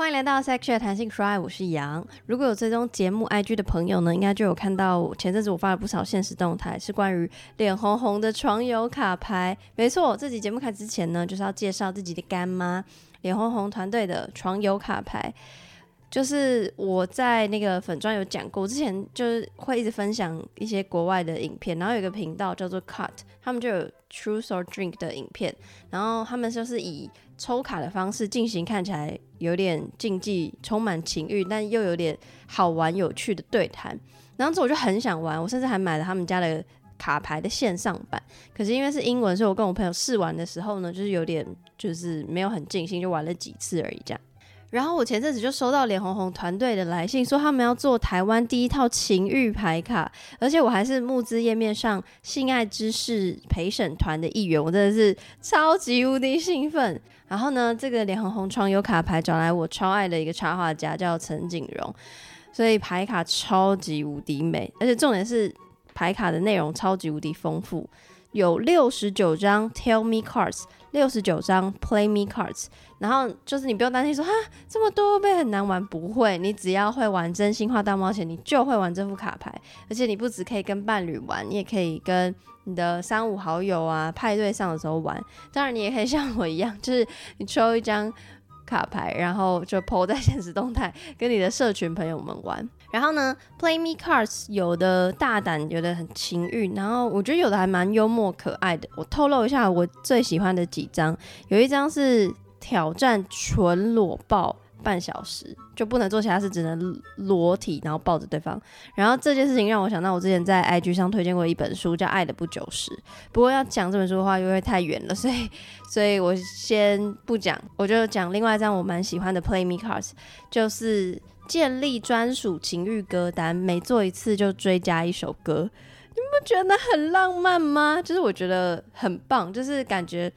欢迎来到 Section 谈性说爱，我是杨。如果有追踪节目 IG 的朋友呢，应该就有看到前阵子我发了不少现实动态，是关于脸红红的床友卡牌。没错，这集节目开始之前呢，就是要介绍自己的干妈脸红红团队的床友卡牌。就是我在那个粉专有讲过，之前就是会一直分享一些国外的影片，然后有一个频道叫做 Cut，他们就有 Truth or Drink 的影片，然后他们就是以抽卡的方式进行，看起来有点竞技、充满情欲，但又有点好玩有趣的对谈。然后这我就很想玩，我甚至还买了他们家的卡牌的线上版，可是因为是英文，所以我跟我朋友试玩的时候呢，就是有点就是没有很尽兴，就玩了几次而已这样。然后我前阵子就收到脸红红团队的来信，说他们要做台湾第一套情欲牌卡，而且我还是募资页面上性爱知识陪审团的一员，我真的是超级无敌兴奋。然后呢，这个脸红红床友卡牌找来我超爱的一个插画家叫陈景荣，所以牌卡超级无敌美，而且重点是牌卡的内容超级无敌丰富，有六十九张 Tell Me Cards。六十九张 Play Me Cards，然后就是你不用担心说哈这么多会不会很难玩，不会，你只要会玩真心话大冒险，你就会玩这副卡牌。而且你不只可以跟伴侣玩，你也可以跟你的三五好友啊派对上的时候玩。当然你也可以像我一样，就是你抽一张卡牌，然后就 po 在现实动态，跟你的社群朋友们玩。然后呢，Play Me Cards 有的大胆，有的很情欲，然后我觉得有的还蛮幽默可爱的。我透露一下我最喜欢的几张，有一张是挑战纯裸抱半小时，就不能做其他事，只能裸体，然后抱着对方。然后这件事情让我想到我之前在 IG 上推荐过一本书，叫《爱的不久时》。不过要讲这本书的话，又会太远了，所以，所以我先不讲，我就讲另外一张我蛮喜欢的 Play Me Cards，就是。建立专属情欲歌单，每做一次就追加一首歌，你不觉得很浪漫吗？就是我觉得很棒，就是感觉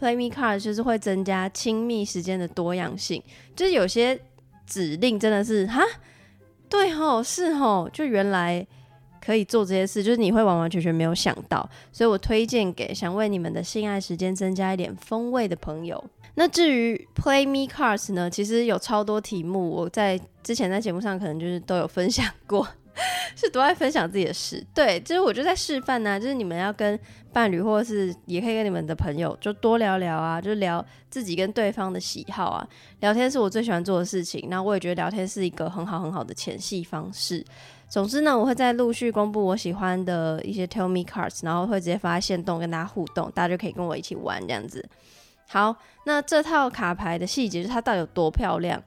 Play Me Card 就是会增加亲密时间的多样性，就是有些指令真的是哈，对吼，是吼，就原来可以做这些事，就是你会完完全全没有想到，所以我推荐给想为你们的性爱时间增加一点风味的朋友。那至于 Play Me Cards 呢，其实有超多题目，我在之前在节目上可能就是都有分享过，是多爱分享自己的事。对，就是我就在示范呢、就是你们要跟伴侣或者是也可以跟你们的朋友就多聊聊啊，就聊自己跟对方的喜好啊。聊天是我最喜欢做的事情，那我也觉得聊天是一个很好很好的前戏方式。总之呢，我会在陆续公布我喜欢的一些 Tell Me Cards，然后会直接发现动跟大家互动，大家就可以跟我一起玩这样子。好，那这套卡牌的细节是它到底有多漂亮？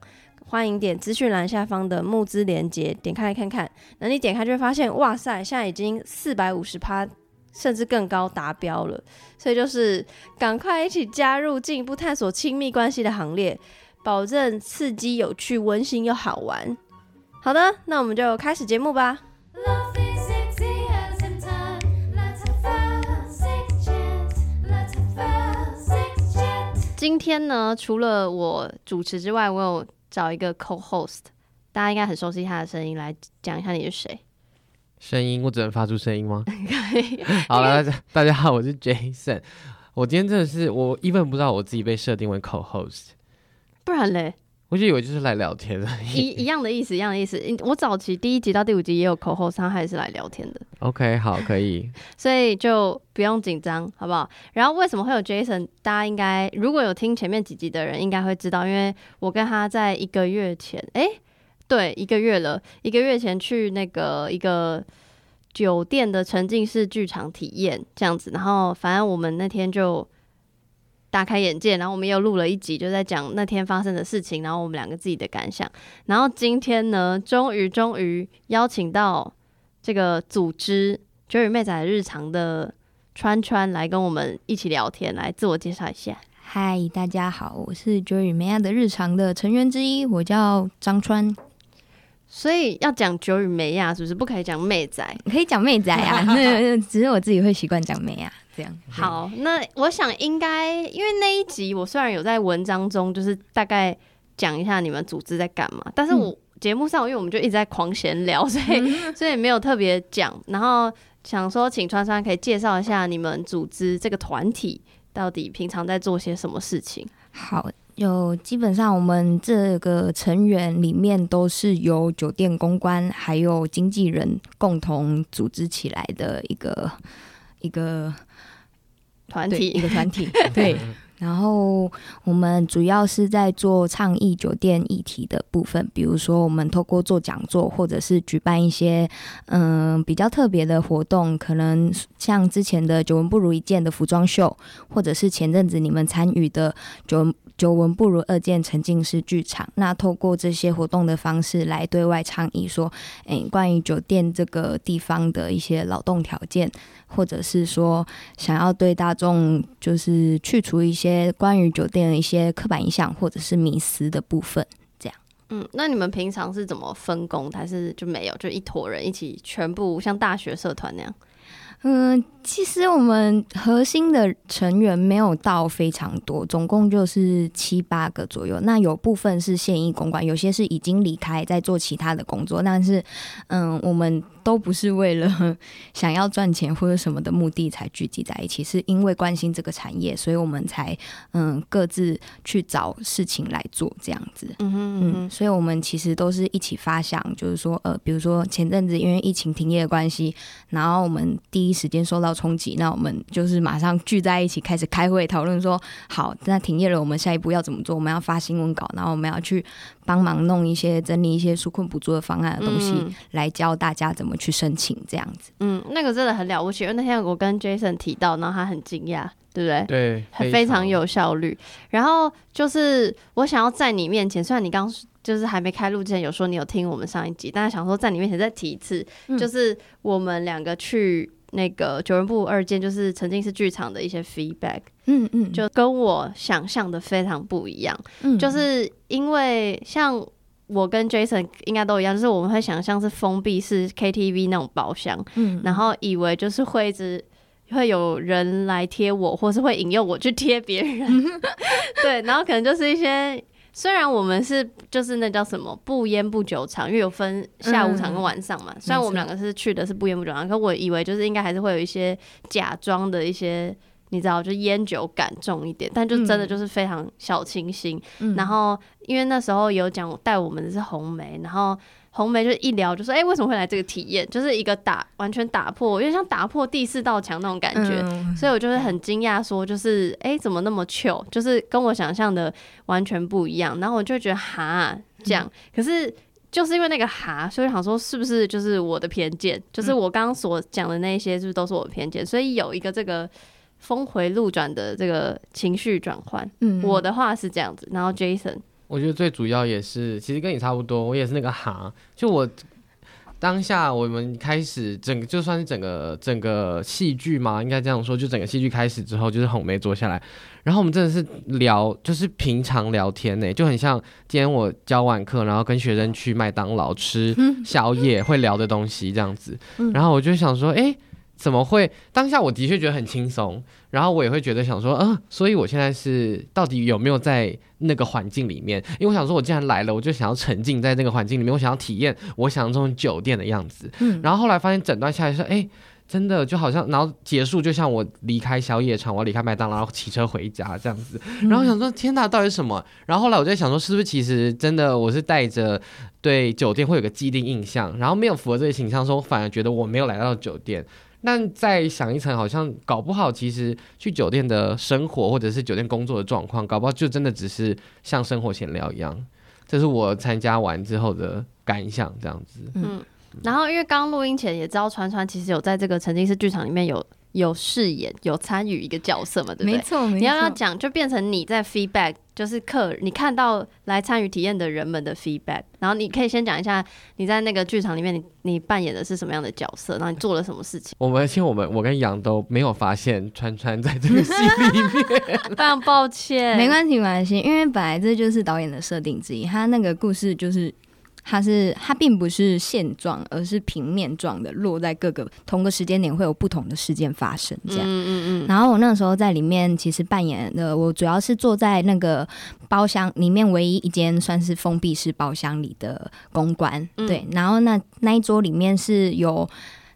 欢迎点资讯栏下方的募资链接，点开来看看。那你点开就会发现，哇塞，现在已经四百五十趴，甚至更高达标了。所以就是赶快一起加入，进一步探索亲密关系的行列，保证刺激、有趣、温馨又好玩。好的，那我们就开始节目吧。今天呢，除了我主持之外，我有找一个 co-host，大家应该很熟悉他的声音，来讲一下你是谁。声音，我只能发出声音吗？可以。好了，大家好，我是 Jason。我今天真的是，我一本不知道我自己被设定为 co-host，不然嘞？我就以为就是来聊天的，一一样的意思，一样的意思。我早期第一集到第五集也有 co-host，他还是来聊天的。OK，好，可以。所以就不用紧张，好不好？然后为什么会有 Jason？大家应该如果有听前面几集的人，应该会知道，因为我跟他在一个月前，哎、欸，对，一个月了，一个月前去那个一个酒店的沉浸式剧场体验这样子，然后反正我们那天就。大开眼界，然后我们又录了一集，就在讲那天发生的事情，然后我们两个自己的感想。然后今天呢，终于终于邀请到这个组织“酒与妹仔”日常的川川来跟我们一起聊天，来自我介绍一下。嗨，大家好，我是“酒与妹仔”的日常的成员之一，我叫张川。所以要讲“酒与梅亚”，是不是不可以讲“妹仔”？可以讲“妹仔”啊，那 只是我自己会习惯讲“妹仔”。这样好，那我想应该，因为那一集我虽然有在文章中就是大概讲一下你们组织在干嘛，但是我节目上因为我们就一直在狂闲聊，所以 所以没有特别讲。然后想说，请川川可以介绍一下你们组织这个团体到底平常在做些什么事情。好，有基本上我们这个成员里面都是由酒店公关还有经纪人共同组织起来的一个一个团体，一个团体，对。然后我们主要是在做倡议酒店议题的部分，比如说我们透过做讲座，或者是举办一些嗯、呃、比较特别的活动，可能像之前的“久闻不如一见”的服装秀，或者是前阵子你们参与的“久久闻不如二见”沉浸式剧场。那透过这些活动的方式来对外倡议说，诶，关于酒店这个地方的一些劳动条件。或者是说，想要对大众就是去除一些关于酒店的一些刻板印象或者是迷思的部分，这样。嗯，那你们平常是怎么分工？还是就没有，就一坨人一起，全部像大学社团那样？嗯，其实我们核心的成员没有到非常多，总共就是七八个左右。那有部分是现役公馆，有些是已经离开在做其他的工作，但是嗯，我们。都不是为了 想要赚钱或者什么的目的才聚集在一起，是因为关心这个产业，所以我们才嗯各自去找事情来做这样子。嗯哼嗯哼，嗯，所以我们其实都是一起发想，就是说呃，比如说前阵子因为疫情停业的关系，然后我们第一时间受到冲击，那我们就是马上聚在一起开始开会讨论说，好，那停业了，我们下一步要怎么做？我们要发新闻稿，然后我们要去帮忙弄一些整理一些纾困补助的方案的东西，嗯、来教大家怎么。去申请这样子，嗯，那个真的很了不起。因为那天我跟 Jason 提到，然后他很惊讶，对不对？对，很非常有效率。然后就是我想要在你面前，虽然你刚就是还没开录之前有说你有听我们上一集，但是想说在你面前再提一次，嗯、就是我们两个去那个九人部二见，就是曾经是剧场的一些 feedback，嗯嗯，就跟我想象的非常不一样。嗯，就是因为像。我跟 Jason 应该都一样，就是我们会想象是封闭式 KTV 那种包厢，嗯，然后以为就是会一直会有人来贴我，或是会引诱我去贴别人，对，然后可能就是一些，虽然我们是就是那叫什么不烟不酒场，因为有分下午场跟晚上嘛，嗯，虽然我们两个是去的是不烟不酒场，可我以为就是应该还是会有一些假装的一些。你知道，就烟酒感重一点，但就真的就是非常小清新。嗯、然后，因为那时候有讲带我们的是红梅，然后红梅就一聊就说：“哎、欸，为什么会来这个体验？就是一个打完全打破，有点像打破第四道墙那种感觉。嗯”所以我就会很惊讶，说就是哎、欸，怎么那么糗？就是跟我想象的完全不一样。然后我就觉得哈这样，嗯、可是就是因为那个哈，所以想说是不是就是我的偏见？就是我刚刚所讲的那些，是不是都是我的偏见？所以有一个这个。峰回路转的这个情绪转换，嗯，我的话是这样子。然后 Jason，我觉得最主要也是，其实跟你差不多，我也是那个哈。就我当下我们开始整个，就算是整个整个戏剧嘛，应该这样说，就整个戏剧开始之后，就是红梅坐下来，然后我们真的是聊，就是平常聊天呢，就很像今天我教完课，然后跟学生去麦当劳吃宵夜会聊的东西这样子。然后我就想说，哎、欸。怎么会？当下我的确觉得很轻松，然后我也会觉得想说，啊、呃，所以我现在是到底有没有在那个环境里面？因为我想说，我既然来了，我就想要沉浸在那个环境里面，我想要体验我想象中酒店的样子。嗯，然后后来发现诊断下来说，哎，真的就好像，然后结束就像我离开宵夜场，我要离开麦当劳，然后骑车回家这样子。然后想说，天哪，到底是什么？然后后来我就在想说，是不是其实真的我是带着对酒店会有个既定印象，然后没有符合这个形象，说我反而觉得我没有来到酒店。但再想一层，好像搞不好，其实去酒店的生活或者是酒店工作的状况，搞不好就真的只是像生活闲聊一样。这是我参加完之后的感想，这样子。嗯，然后因为刚录音前也知道川川其实有在这个沉浸式剧场里面有。有饰演，有参与一个角色嘛？对不对？没错，没错。你要要讲，就变成你在 feedback，就是客，你看到来参与体验的人们的 feedback。然后你可以先讲一下你在那个剧场里面，你你扮演的是什么样的角色？然后你做了什么事情？我们其实我们我跟杨都没有发现川川在这个戏里面，非常抱歉。没关系，没关系，因为本来这就是导演的设定之一，他那个故事就是。它是它并不是线状，而是平面状的，落在各个同个时间点会有不同的事件发生，这样。嗯嗯嗯。然后我那个时候在里面，其实扮演的我主要是坐在那个包厢里面唯一一间算是封闭式包厢里的公关，嗯、对。然后那那一桌里面是有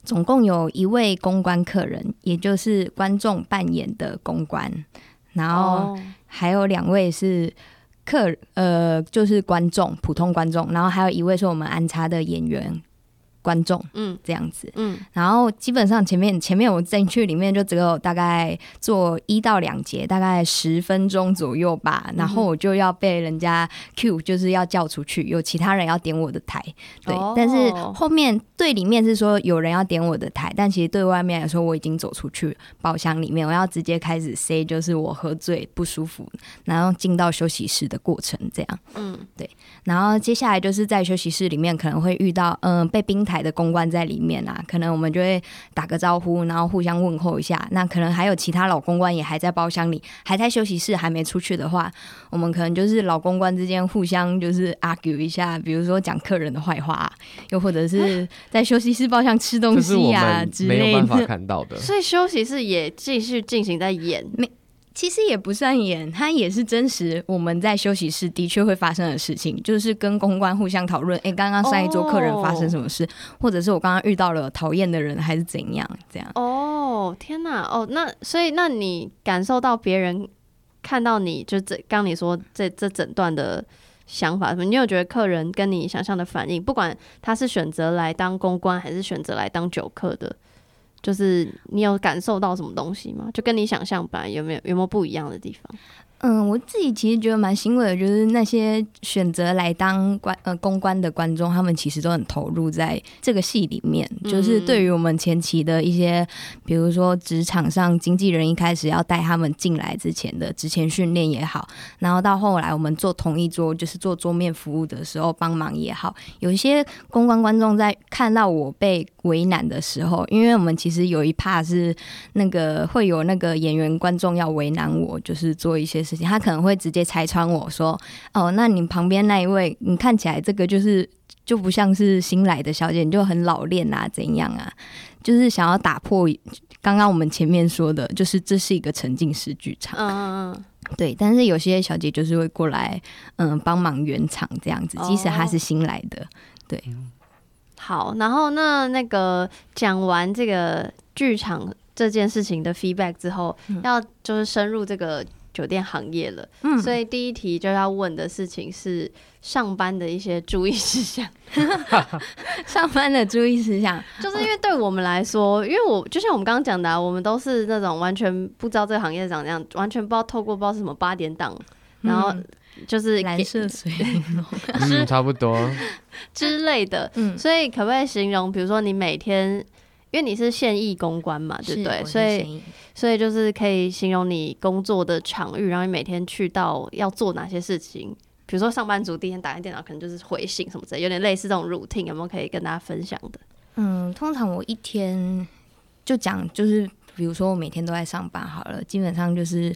总共有一位公关客人，也就是观众扮演的公关，然后还有两位是。客呃，就是观众，普通观众，然后还有一位是我们安插的演员。观众，嗯，这样子，嗯，然后基本上前面前面我进去里面就只有大概做一到两节，大概十分钟左右吧，然后我就要被人家 cue，就是要叫出去，有其他人要点我的台，对，哦、但是后面对里面是说有人要点我的台，但其实对外面来说我已经走出去包厢里面，我要直接开始 say 就是我喝醉不舒服，然后进到休息室的过程这样，嗯，对，然后接下来就是在休息室里面可能会遇到嗯、呃、被冰台的公关在里面啊，可能我们就会打个招呼，然后互相问候一下。那可能还有其他老公关也还在包厢里，还在休息室还没出去的话，我们可能就是老公关之间互相就是 argue 一下，比如说讲客人的坏话，又或者是在休息室包厢吃东西啊之类的。没有办法看到的，所以休息室也继续进行在演。其实也不算演，它也是真实。我们在休息室的确会发生的事情，就是跟公关互相讨论。哎，刚刚上一桌客人发生什么事，哦、或者是我刚刚遇到了讨厌的人，还是怎样？这样。哦，天哪！哦，那所以，那你感受到别人看到你就这刚你说这这整段的想法，你有觉得客人跟你想象的反应，不管他是选择来当公关，还是选择来当酒客的？就是你有感受到什么东西吗？就跟你想象吧，有没有有没有不一样的地方？嗯，我自己其实觉得蛮欣慰的，就是那些选择来当观呃公关的观众，他们其实都很投入在这个戏里面。嗯、就是对于我们前期的一些，比如说职场上经纪人一开始要带他们进来之前的职前训练也好，然后到后来我们做同一桌，就是做桌面服务的时候帮忙也好，有一些公关观众在看到我被为难的时候，因为我们其实有一 part 是那个会有那个演员观众要为难我，就是做一些。事情，他可能会直接拆穿我说：“哦，那你旁边那一位，你看起来这个就是就不像是新来的小姐，你就很老练啊，怎样啊？就是想要打破刚刚我们前面说的，就是这是一个沉浸式剧场。嗯嗯，对。但是有些小姐就是会过来，嗯，帮忙圆场这样子，即使她是新来的。对，好。然后那那个讲完这个剧场这件事情的 feedback 之后，嗯、要就是深入这个。酒店行业了，嗯，所以第一题就要问的事情是上班的一些注意事项。上班的注意事项，就是因为对我们来说，因为我就像我们刚刚讲的啊，我们都是那种完全不知道这个行业长这样，完全不知道透过不知道是什么八点档，然后就是蓝色水，嗯，差不多 之类的。嗯，所以可不可以形容，比如说你每天？因为你是现役公关嘛，对不对？所以，所以就是可以形容你工作的场域，然后你每天去到要做哪些事情。比如说，上班族第一天打开电脑，可能就是回信什么之类，有点类似这种 routine，有没有可以跟大家分享的？嗯，通常我一天就讲，就是比如说我每天都在上班好了，基本上就是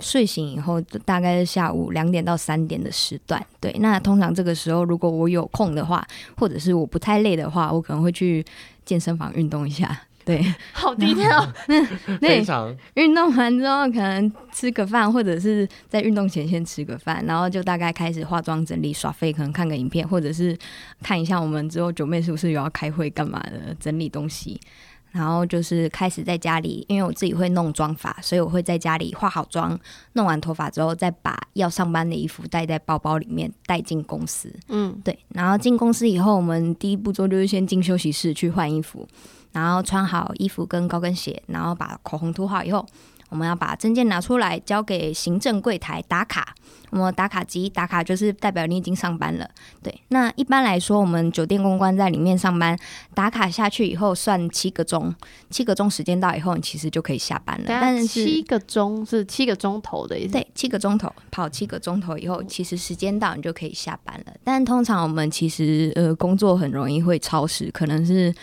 睡醒以后，大概是下午两点到三点的时段。对，那通常这个时候，如果我有空的话，或者是我不太累的话，我可能会去。健身房运动一下，对，好低调。非常。运动完之后，可能吃个饭，或者是在运动前先吃个饭，然后就大概开始化妆、整理、耍废，可能看个影片，或者是看一下我们之后九妹是不是有要开会干嘛的，整理东西。然后就是开始在家里，因为我自己会弄妆发，所以我会在家里化好妆，弄完头发之后，再把要上班的衣服带在包包里面带进公司。嗯，对。然后进公司以后，我们第一步做就是先进休息室去换衣服，然后穿好衣服跟高跟鞋，然后把口红涂好以后。我们要把证件拿出来交给行政柜台打卡。我们打卡机打卡就是代表你已经上班了。对，那一般来说，我们酒店公关在里面上班，打卡下去以后算七个钟，七个钟时间到以后，你其实就可以下班了。但是七个钟是七个钟头的意思？对，七个钟头跑七个钟头以后，其实时间到你就可以下班了。但通常我们其实呃工作很容易会超时，可能是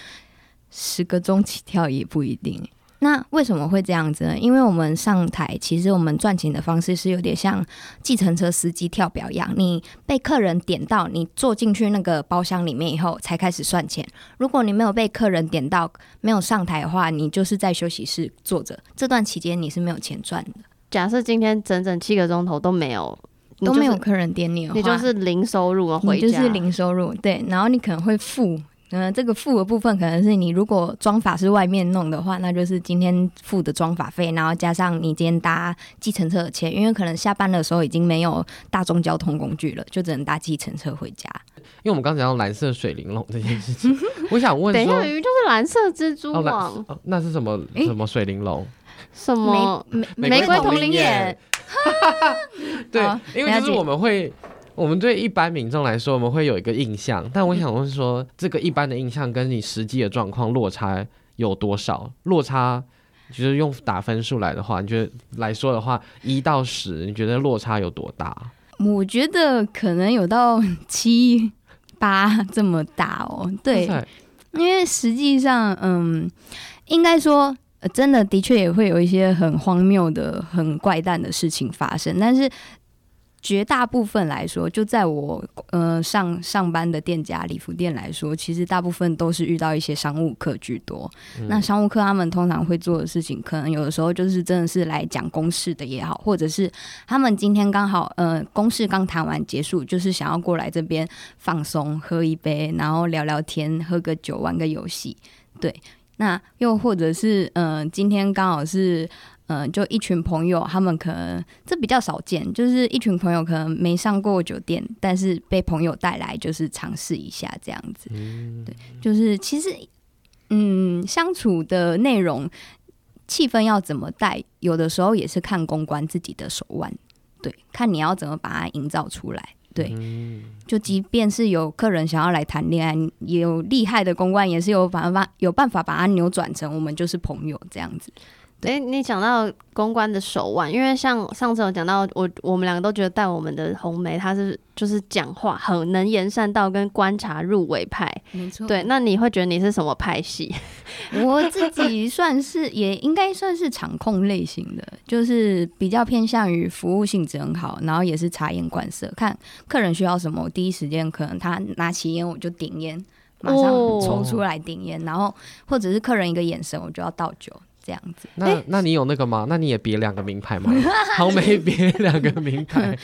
十个钟起跳也不一定。那为什么会这样子呢？因为我们上台，其实我们赚钱的方式是有点像计程车司机跳表一样，你被客人点到，你坐进去那个包厢里面以后才开始算钱。如果你没有被客人点到，没有上台的话，你就是在休息室坐着，这段期间你是没有钱赚的。假设今天整整七个钟头都没有，都没有客人点你的话，你就是零收入啊，回就是零收入。对，然后你可能会付。嗯，这个付的部分可能是你如果装法是外面弄的话，那就是今天付的装法费，然后加上你今天搭计程车的钱，因为可能下班的时候已经没有大众交通工具了，就只能搭计程车回家。因为我们刚才讲到蓝色水玲珑这件事情，我想问，等一下，鱼就是蓝色蜘蛛网，哦哦、那是什么？什么水玲珑？什么玫玫瑰瞳铃眼？对，因为就是我们会。我们对一般民众来说，我们会有一个印象，但我想问说，嗯、这个一般的印象跟你实际的状况落差有多少？落差就是用打分数来的话，你觉得来说的话，一到十，你觉得落差有多大？我觉得可能有到七八这么大哦。对，因为实际上，嗯，应该说，真的的确也会有一些很荒谬的、很怪诞的事情发生，但是。绝大部分来说，就在我呃上上班的店家礼服店来说，其实大部分都是遇到一些商务客居多。嗯、那商务客他们通常会做的事情，可能有的时候就是真的是来讲公事的也好，或者是他们今天刚好呃公事刚谈完结束，就是想要过来这边放松，喝一杯，然后聊聊天，喝个酒，玩个游戏。对，那又或者是呃今天刚好是。嗯，就一群朋友，他们可能这比较少见，就是一群朋友可能没上过酒店，但是被朋友带来，就是尝试一下这样子。嗯、对，就是其实，嗯，相处的内容、气氛要怎么带，有的时候也是看公关自己的手腕。对，看你要怎么把它营造出来。对，嗯、就即便是有客人想要来谈恋爱，也有厉害的公关，也是有办法有办法把它扭转成我们就是朋友这样子。哎、欸，你讲到公关的手腕，因为像上次有讲到，我我们两个都觉得带我们的红梅，她是就是讲话很能言善道，跟观察入围派。没错，对，那你会觉得你是什么派系？我自己算是也应该算是场控类型的，就是比较偏向于服务性质很好，然后也是察言观色，看客人需要什么，我第一时间可能他拿起烟我就点烟，马上抽出来顶烟，哦、然后或者是客人一个眼神我就要倒酒。这样子，那那你有那个吗？那你也别两个名牌吗？好没别两个名牌，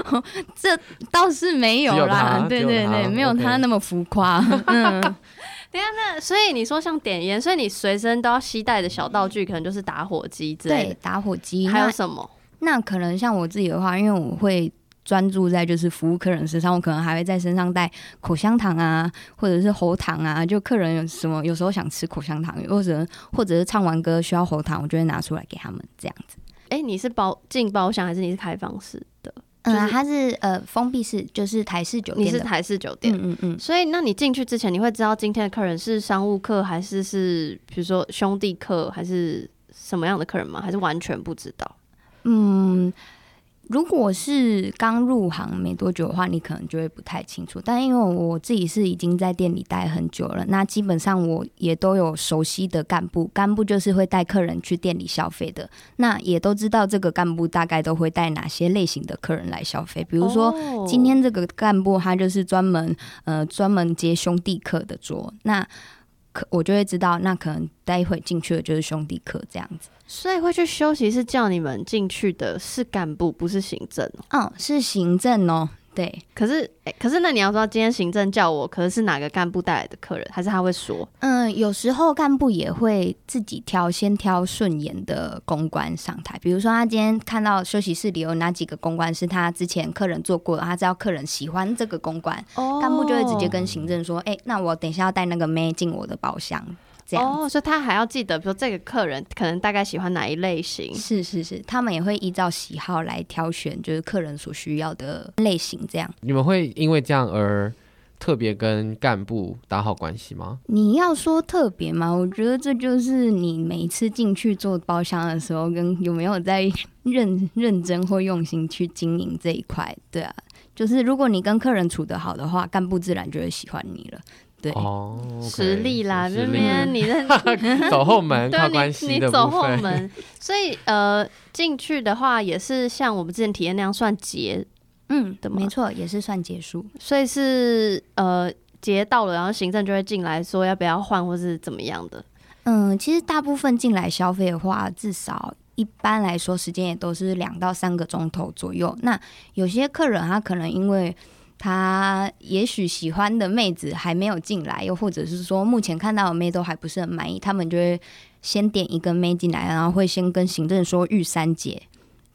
这倒是没有啦。对对对，没有他那么浮夸。嗯，等下那所以你说像点烟，所以你随身都要携带的小道具，可能就是打火机之类的。对，打火机还有什么？那可能像我自己的话，因为我会。专注在就是服务客人身上，我可能还会在身上带口香糖啊，或者是喉糖啊。就客人有什么，有时候想吃口香糖，或者或者是唱完歌需要喉糖，我就会拿出来给他们这样子。哎、欸，你是包进包厢还是你是开放式的？嗯、就是，它是呃封闭式，就是台式酒店。你是台式酒店，嗯嗯嗯。所以，那你进去之前，你会知道今天的客人是商务客，还是是比如说兄弟客，还是什么样的客人吗？还是完全不知道？嗯。如果是刚入行没多久的话，你可能就会不太清楚。但因为我自己是已经在店里待很久了，那基本上我也都有熟悉的干部，干部就是会带客人去店里消费的。那也都知道这个干部大概都会带哪些类型的客人来消费。比如说今天这个干部他就是专门呃专门接兄弟客的桌，那可我就会知道，那可能待会进去的就是兄弟课这样子。所以会去休息是叫你们进去的是干部，不是行政。嗯，是行政哦。对，可是，欸，可是那你要说今天行政叫我，可是是哪个干部带来的客人，还是他会说？嗯，有时候干部也会自己挑，先挑顺眼的公关上台。比如说，他今天看到休息室里有哪几个公关是他之前客人做过的，他知道客人喜欢这个公关，干部就会直接跟行政说：“哎，那我等一下要带那个妹进我的包厢。”哦，所以他还要记得，比如说这个客人可能大概喜欢哪一类型？是是是，他们也会依照喜好来挑选，就是客人所需要的类型。这样，你们会因为这样而特别跟干部打好关系吗？你要说特别吗？我觉得这就是你每一次进去做包厢的时候，跟有没有在认 认真或用心去经营这一块。对啊，就是如果你跟客人处得好的话，干部自然就会喜欢你了。对。哦，实力啦，这边你认 走后门 靠关系你，你走后门，所以呃，进去的话也是像我们之前体验那样算结，嗯的，没错，也是算结束，所以是呃结到了，然后行政就会进来说要不要换或是怎么样的。嗯，其实大部分进来消费的话，至少一般来说时间也都是两到三个钟头左右。那有些客人他可能因为他也许喜欢的妹子还没有进来，又或者是说目前看到的妹都还不是很满意，他们就会先点一个妹进来，然后会先跟行政说预三节。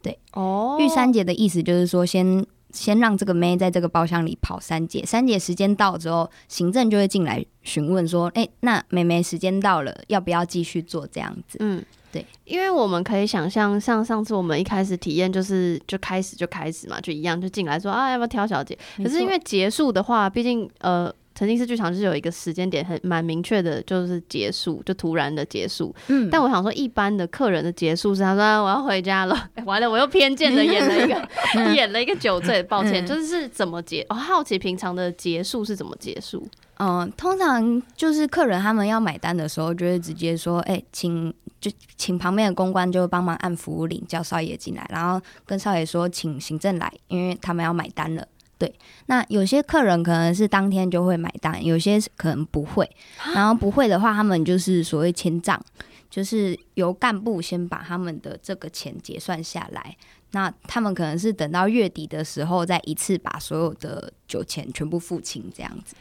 对，哦，预三节的意思就是说先先让这个妹在这个包厢里跑三节，三节时间到之后，行政就会进来询问说，哎，那妹妹时间到了，要不要继续做这样子？嗯。对，因为我们可以想象，像上次我们一开始体验，就是就开始就开始嘛，就一样就进来说啊，要不要挑小姐？可是因为结束的话，毕竟呃，沉浸式剧场就是有一个时间点很蛮明确的，就是结束，就突然的结束。嗯，但我想说，一般的客人的结束是他说、啊、我要回家了，完了我又偏见的演了一个 演了一个酒醉，抱歉，就是是怎么结？我、哦、好奇平常的结束是怎么结束？嗯，通常就是客人他们要买单的时候，就会直接说：“哎、欸，请就请旁边的公关就帮忙按服务铃，叫少爷进来，然后跟少爷说请行政来，因为他们要买单了。”对，那有些客人可能是当天就会买单，有些可能不会。然后不会的话，他们就是所谓签账，就是由干部先把他们的这个钱结算下来。那他们可能是等到月底的时候，再一次把所有的酒钱全部付清，这样子。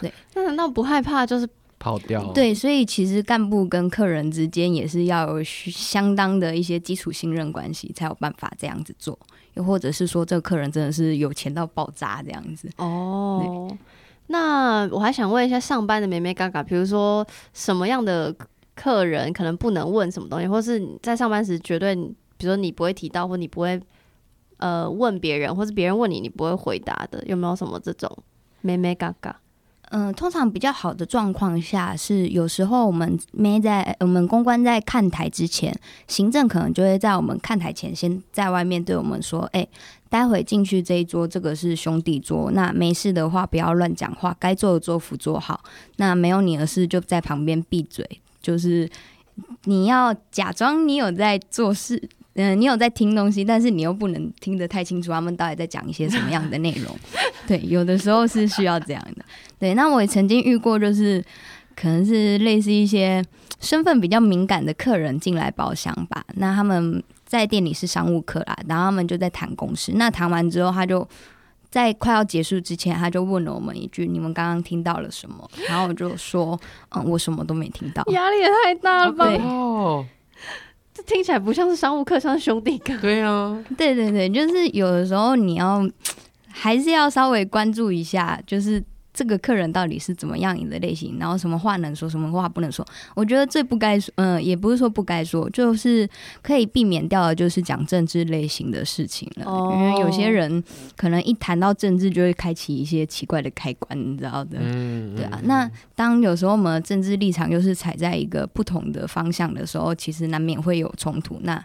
对，那难道不害怕就是跑掉？对，所以其实干部跟客人之间也是要有相当的一些基础信任关系，才有办法这样子做。又或者是说，这个客人真的是有钱到爆炸这样子。哦，那我还想问一下，上班的眉眉嘎嘎，比如说什么样的客人可能不能问什么东西，或是你在上班时绝对，比如说你不会提到，或你不会呃问别人，或是别人问你，你不会回答的，有没有什么这种眉眉角角？嗯、通常比较好的状况下是，有时候我们没在我们公关在看台之前，行政可能就会在我们看台前先在外面对我们说：“哎、待会进去这一桌，这个是兄弟桌，那没事的话不要乱讲话，该做的做，辅做好。那没有你的事就在旁边闭嘴，就是你要假装你有在做事。”嗯，你有在听东西，但是你又不能听得太清楚，他们到底在讲一些什么样的内容？对，有的时候是需要这样的。对，那我也曾经遇过，就是可能是类似一些身份比较敏感的客人进来包厢吧。那他们在店里是商务客啦，然后他们就在谈公事。那谈完之后，他就在快要结束之前，他就问了我们一句：“你们刚刚听到了什么？”然后我就说：“嗯，我什么都没听到。”压力也太大了吧？对。这听起来不像是商务客，像是兄弟客。对啊，对对对，就是有的时候你要 还是要稍微关注一下，就是。这个客人到底是怎么样的类型？然后什么话能说，什么话不能说？我觉得最不该说，嗯、呃，也不是说不该说，就是可以避免掉的，就是讲政治类型的事情了。哦、因为有些人可能一谈到政治，就会开启一些奇怪的开关，你知道的。嗯，对啊。那当有时候我们的政治立场又是踩在一个不同的方向的时候，其实难免会有冲突。那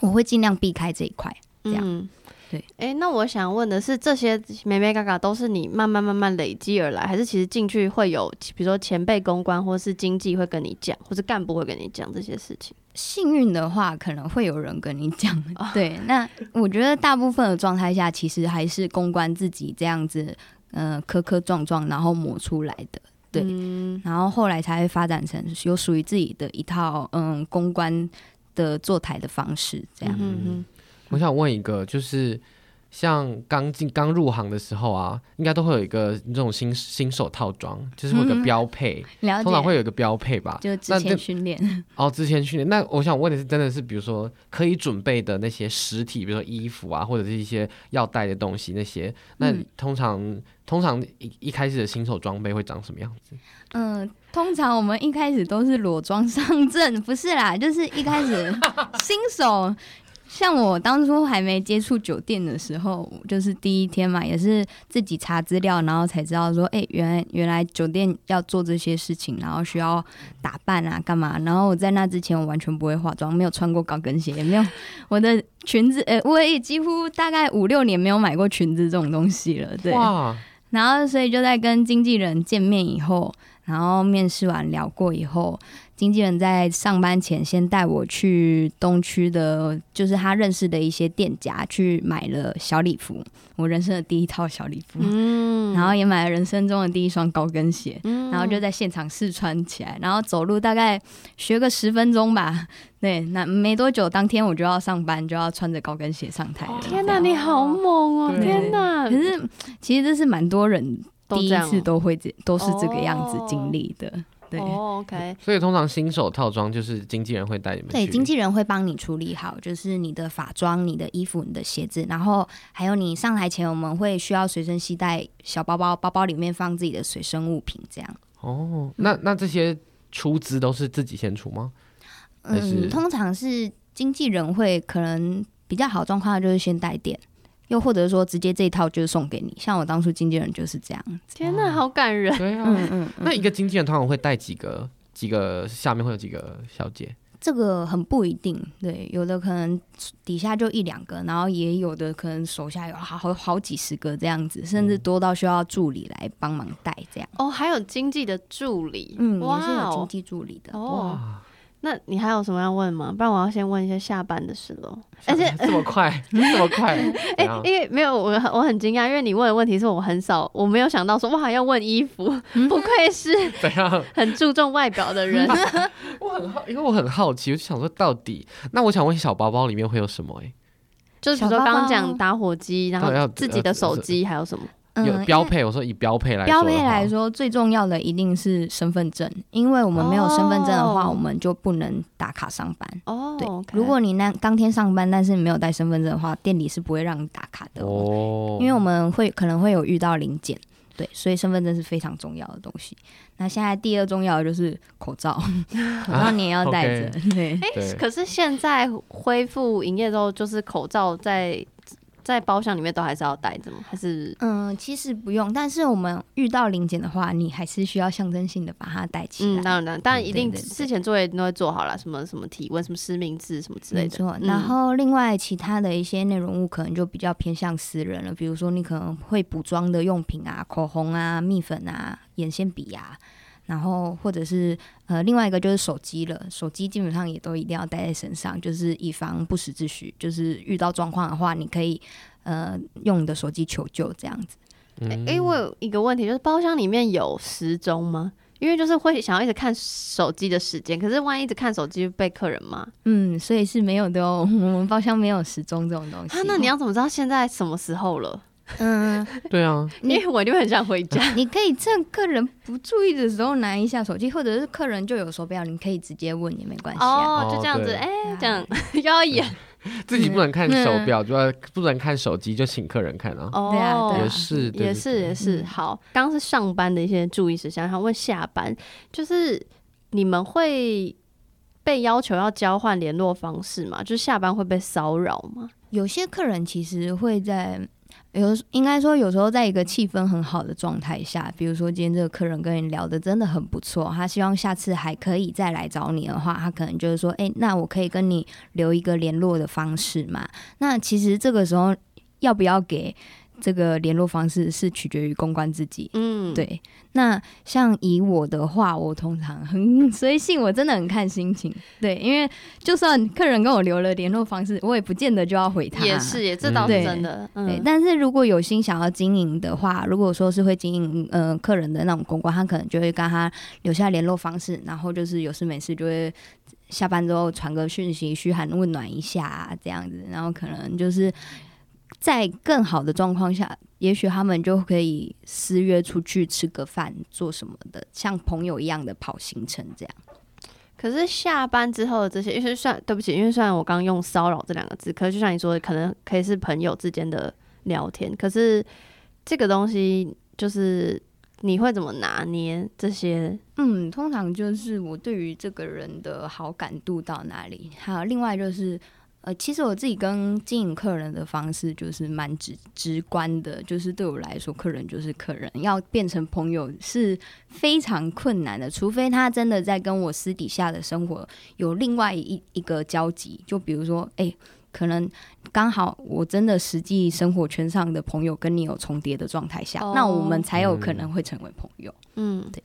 我会尽量避开这一块，这样。嗯对，哎、欸，那我想问的是，这些美美嘎嘎都是你慢慢慢慢累积而来，还是其实进去会有，比如说前辈公关或是经济会跟你讲，或是干部会跟你讲这些事情？幸运的话，可能会有人跟你讲。哦、对，那我觉得大部分的状态下，其实还是公关自己这样子，嗯、呃，磕磕撞撞，然后磨出来的。对，嗯、然后后来才会发展成有属于自己的一套，嗯，公关的坐台的方式，这样。嗯哼。我想问一个，就是像刚进刚入行的时候啊，应该都会有一个这种新新手套装，就是会有个标配，嗯、通常会有一个标配吧？就之前训练哦，之前训练。那我想问的是，真的是比如说可以准备的那些实体，比如说衣服啊，或者是一些要带的东西那些，那通常、嗯、通常一一开始的新手装备会长什么样子？嗯、呃，通常我们一开始都是裸装上阵，不是啦，就是一开始新手。像我当初还没接触酒店的时候，就是第一天嘛，也是自己查资料，然后才知道说，哎、欸，原来原来酒店要做这些事情，然后需要打扮啊，干嘛？然后我在那之前，我完全不会化妆，没有穿过高跟鞋，也没有我的裙子，呃、欸，我也几乎大概五六年没有买过裙子这种东西了，对。哇然后所以就在跟经纪人见面以后。然后面试完聊过以后，经纪人在上班前先带我去东区的，就是他认识的一些店家去买了小礼服，我人生的第一套小礼服，嗯，然后也买了人生中的第一双高跟鞋，嗯，然后就在现场试穿起来，然后走路大概学个十分钟吧，对，那没多久，当天我就要上班，就要穿着高跟鞋上台了。天哪，你好猛哦！天哪，可是其实这是蛮多人。第一次都会这都是这个样子经历的，哦、对、哦、，OK。所以通常新手套装就是经纪人会带你们，对，经纪人会帮你处理好，就是你的法装、你的衣服、你的鞋子，然后还有你上台前我们会需要随身携带小包包，包包里面放自己的随身物品，这样。哦，那那这些出资都是自己先出吗？嗯，通常是经纪人会可能比较好状况就是先带店。又或者说，直接这一套就是送给你，像我当初经纪人就是这样。天哪，好感人！对啊，嗯嗯。那一个经纪人通常会带几个？几个下面会有几个小姐？这个很不一定，对，有的可能底下就一两个，然后也有的可能手下有好好好几十个这样子，甚至多到需要助理来帮忙带这样。哦，还有经济的助理，嗯，也是有经济助理的。哦。那你还有什么要问吗？不然我要先问一些下班的事喽。而且 这么快，这么快？哎、欸，因为没有我，我很惊讶，因为你问的问题是我很少，我没有想到说哇要问衣服，不愧是怎样很注重外表的人。我很好，因为我很好奇，我就想说到底，那我想问小包包里面会有什么、欸？哎，就是比如说刚刚讲打火机，然后自己的手机还有什么？有标配，我说以标配来说，标配来说最重要的一定是身份证，因为我们没有身份证的话，我们就不能打卡上班。哦，对，如果你那当天上班，但是你没有带身份证的话，店里是不会让你打卡的。哦，因为我们会可能会有遇到零检，对，所以身份证是非常重要的东西。那现在第二重要的就是口罩，口罩你也要戴着。对，哎，可是现在恢复营业之后，就是口罩在。在包厢里面都还是要带着吗？还是嗯，其实不用。但是我们遇到临检的话，你还是需要象征性的把它带起来。嗯，当然，当然一定事前作业都会做好了，什么什么体温、什么实名制什么之类的。没错。然后另外其他的一些内容物可能就比较偏向私人了，比如说你可能会补妆的用品啊，口红啊、蜜粉啊、眼线笔呀。然后，或者是呃，另外一个就是手机了。手机基本上也都一定要带在身上，就是以防不时之需。就是遇到状况的话，你可以呃用你的手机求救这样子。哎、嗯欸，我有一个问题，就是包厢里面有时钟吗？因为就是会想要一直看手机的时间，可是万一一直看手机被客人骂。嗯，所以是没有的哦。我们包厢没有时钟这种东西。啊，那你要怎么知道现在什么时候了？嗯，对啊，因为我就很想回家。你可以趁客人不注意的时候拿一下手机，或者是客人就有手表，你可以直接问也没关系、啊。哦，就这样子，哎、欸，这样 要演，自己不能看手表，就要不能看手机，就请客人看啊。哦，对啊，也是，也是，也是。好，刚刚是上班的一些注意事项，想问下班，就是你们会被要求要交换联络方式吗？就是下班会被骚扰吗？有些客人其实会在。有应该说，有时候在一个气氛很好的状态下，比如说今天这个客人跟你聊的真的很不错，他希望下次还可以再来找你的话，他可能就是说，哎、那我可以跟你留一个联络的方式嘛？那其实这个时候要不要给？这个联络方式是取决于公关自己，嗯，对。那像以我的话，我通常很随性，我真的很看心情，对。因为就算客人跟我留了联络方式，我也不见得就要回他。也是，也这倒是真的。对，对，但是如果有心想要经营的话，如果说是会经营呃客人的那种公关，他可能就会跟他留下联络方式，然后就是有事没事就会下班之后传个讯息嘘寒问暖一下啊，这样子，然后可能就是。在更好的状况下，也许他们就可以私约出去吃个饭，做什么的，像朋友一样的跑行程这样。可是下班之后的这些，因为算对不起，因为虽然我刚用“骚扰”这两个字，可是就像你说的，可能可以是朋友之间的聊天。可是这个东西，就是你会怎么拿捏这些？嗯，通常就是我对于这个人的好感度到哪里，还有另外就是。呃，其实我自己跟经营客人的方式就是蛮直直观的，就是对我来说，客人就是客人，要变成朋友是非常困难的，除非他真的在跟我私底下的生活有另外一一个交集，就比如说，哎，可能刚好我真的实际生活圈上的朋友跟你有重叠的状态下，哦，那我们才有可能会成为朋友。嗯，对。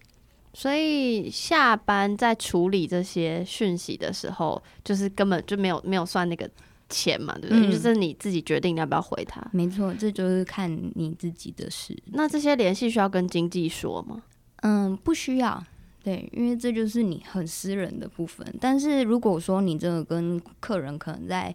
所以下班在处理这些讯息的时候，就是根本就没有没有算那个钱嘛，对不对？嗯、就是你自己决定要不要回他。没错，这就是看你自己的事。那这些联系需要跟经纪说吗？嗯，不需要。对，因为这就是你很私人的部分。但是如果说你这个跟客人可能在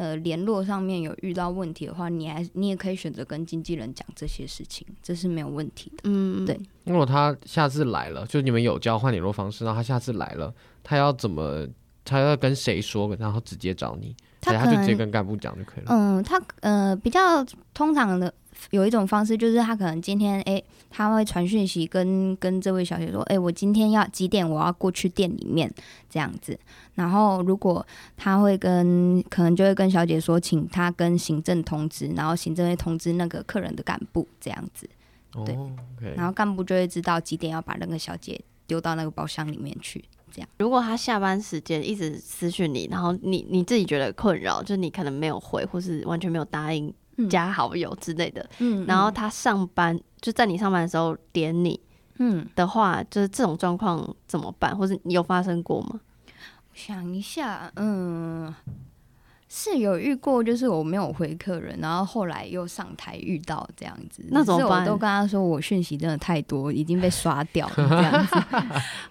呃联络上面有遇到问题的话，你还你也可以选择跟经纪人讲这些事情，这是没有问题的。嗯，对。如果他下次来了，就你们有交换联络方式，然后他下次来了，他要怎么？他要跟谁说？然后直接找你？他他就直接跟干部讲就可以了。嗯，他呃比较通常的。有一种方式，就是他可能今天哎、欸，他会传讯息跟跟这位小姐说，哎、欸，我今天要几点，我要过去店里面这样子。然后如果他会跟，可能就会跟小姐说，请他跟行政通知，然后行政会通知那个客人的干部这样子。对，哦 okay、然后干部就会知道几点要把那个小姐丢到那个包厢里面去。这样，如果他下班时间一直私讯你，然后你你自己觉得困扰，就是你可能没有回，或是完全没有答应。加好友之类的，嗯，然后他上班就在你上班的时候点你，嗯的话，就是这种状况怎么办？或者你有发生过吗？想一下，嗯。是有遇过，就是我没有回客人，然后后来又上台遇到这样子，那怎么办？我都跟他说我讯息真的太多，已经被刷掉了这样子。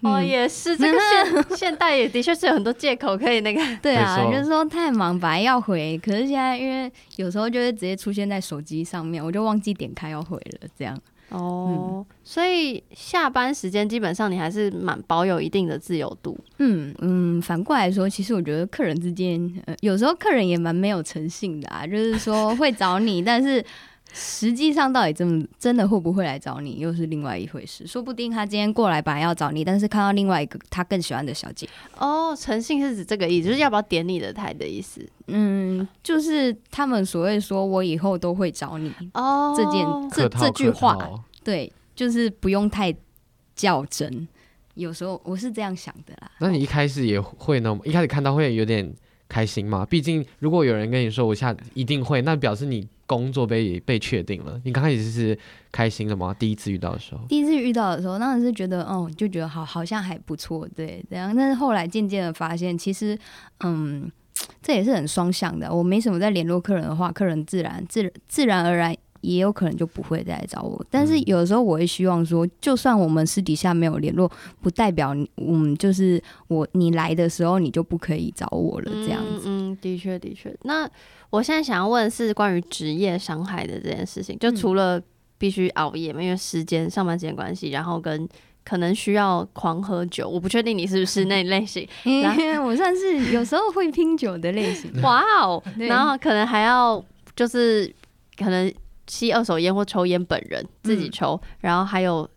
哦，也是，这个 现现代也的确是有很多借口可以那个。对啊，就是说太忙，本来要回，可是现在因为有时候就会直接出现在手机上面，我就忘记点开要回了这样。哦，嗯、所以下班时间基本上你还是蛮保有一定的自由度。嗯嗯，反过来说，其实我觉得客人之间，呃，有时候客人也蛮没有诚信的啊，就是说会找你，但是实际上到底真的真的会不会来找你，又是另外一回事。说不定他今天过来本来要找你，但是看到另外一个他更喜欢的小姐。哦，诚信是指这个意思，就是要不要点你的台的意思。嗯，就是他们所谓说我以后都会找你哦，这件这这句话，对，就是不用太较真。有时候我是这样想的啦。那你一开始也会呢？一开始看到会有点开心吗？毕竟如果有人跟你说我下一定会，那表示你工作被被确定了。你刚开始是开心的吗？第一次遇到的时候，第一次遇到的时候，当然是觉得哦，就觉得好好像还不错，对，这样。但是后来渐渐的发现，其实嗯。这也是很双向的。我没什么在联络客人的话，客人自然自自然而然也有可能就不会再来找我。但是有的时候我会希望说，就算我们私底下没有联络，不代表嗯，就是我你来的时候你就不可以找我了这样子。嗯，嗯，的确的确。那我现在想要问的是关于职业伤害的这件事情，就除了必须熬夜嘛，因为时间上班时间关系，然后跟。可能需要狂喝酒，我不确定你是不是那类型。我算是有时候会拼酒的类型。哇哦！然后可能还要就是可能吸二手烟或抽烟，本人自己抽，嗯、然后还有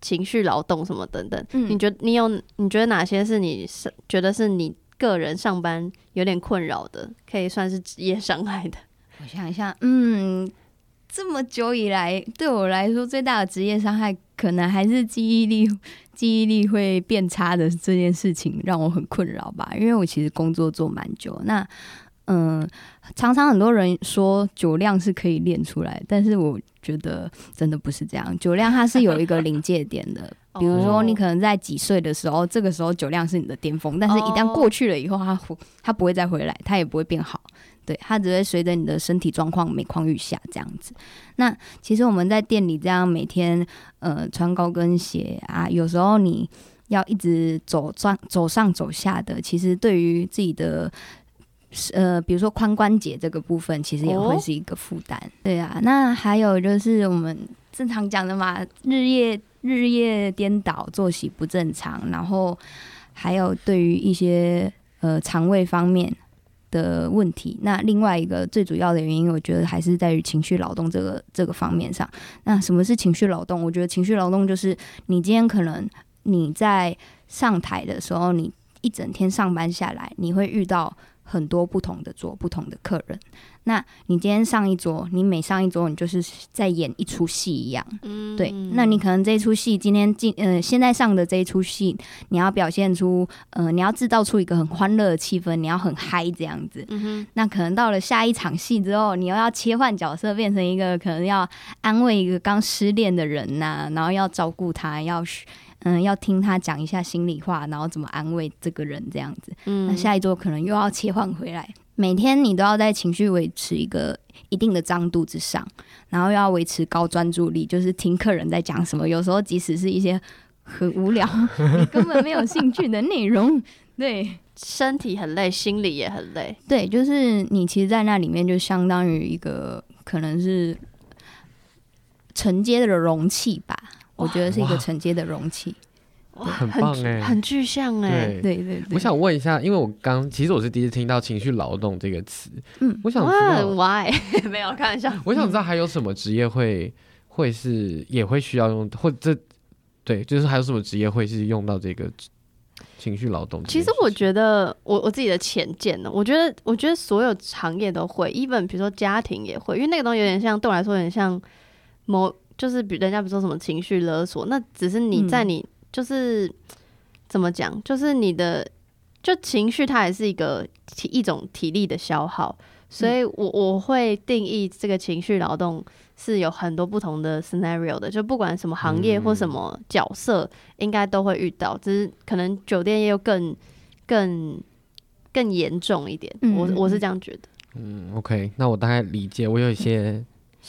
情绪劳动什么等等。嗯、你觉得你有？你觉得哪些是你是觉得是你个人上班有点困扰的，可以算是职业伤害的？我想一下，嗯。这么久以来，对我来说最大的职业伤害，可能还是记忆力，记忆力会变差的这件事情，让我很困扰吧。因为我其实工作做蛮久，那嗯，常常很多人说酒量是可以练出来，但是我觉得真的不是这样。酒量它是有一个临界点的，比如说你可能在几岁的时候，这个时候酒量是你的巅峰，但是一旦过去了以后，它它不会再回来，它也不会变好。对，它只会随着你的身体状况每况愈下这样子。那其实我们在店里这样每天呃穿高跟鞋啊，有时候你要一直走上走上走下的，其实对于自己的呃比如说髋关节这个部分，其实也会是一个负担。哦、对啊，那还有就是我们正常讲的嘛，日夜日夜颠倒，作息不正常，然后还有对于一些呃肠胃方面。的问题，那另外一个最主要的原因，我觉得还是在于情绪劳动这个这个方面上。那什么是情绪劳动？我觉得情绪劳动就是你今天可能你在上台的时候，你一整天上班下来，你会遇到很多不同的桌、不同的客人。那你今天上一桌，你每上一桌，你就是在演一出戏一样。嗯，对。那你可能这一出戏今天进呃现在上的这一出戏，你要表现出呃你要制造出一个很欢乐的气氛，你要很嗨这样子。嗯哼。那可能到了下一场戏之后，你又要切换角色，变成一个可能要安慰一个刚失恋的人呐、啊，然后要照顾他，要嗯要听他讲一下心里话，然后怎么安慰这个人这样子。嗯。那下一桌可能又要切换回来。每天你都要在情绪维持一个一定的张度之上，然后又要维持高专注力，就是听客人在讲什么。有时候即使是一些很无聊、你根本没有兴趣的内容，对，身体很累，心里也很累。对，就是你其实，在那里面就相当于一个可能是承接的容器吧。我觉得是一个承接的容器。很棒哎、欸，很具象哎、欸，对对对。我想问一下，因为我刚其实我是第一次听到“情绪劳动”这个词，嗯，我想知道 why 没有开玩笑。我想知道还有什么职业会会是也会需要用，或者这对，就是还有什么职业会是用到这个情绪劳动？其实我觉得我我自己的浅见呢，我觉得我觉得所有行业都会，even 比如说家庭也会，因为那个东西有点像对我来说有点像某就是比人家比如说什么情绪勒索，那只是你在你。嗯就是怎么讲？就是你的就情绪，它也是一个体一种体力的消耗，所以我我会定义这个情绪劳动是有很多不同的 scenario 的，就不管什么行业或什么角色，应该都会遇到，只是可能酒店业又更更更严重一点。我我是这样觉得。嗯，OK，那我大概理解，我有一些。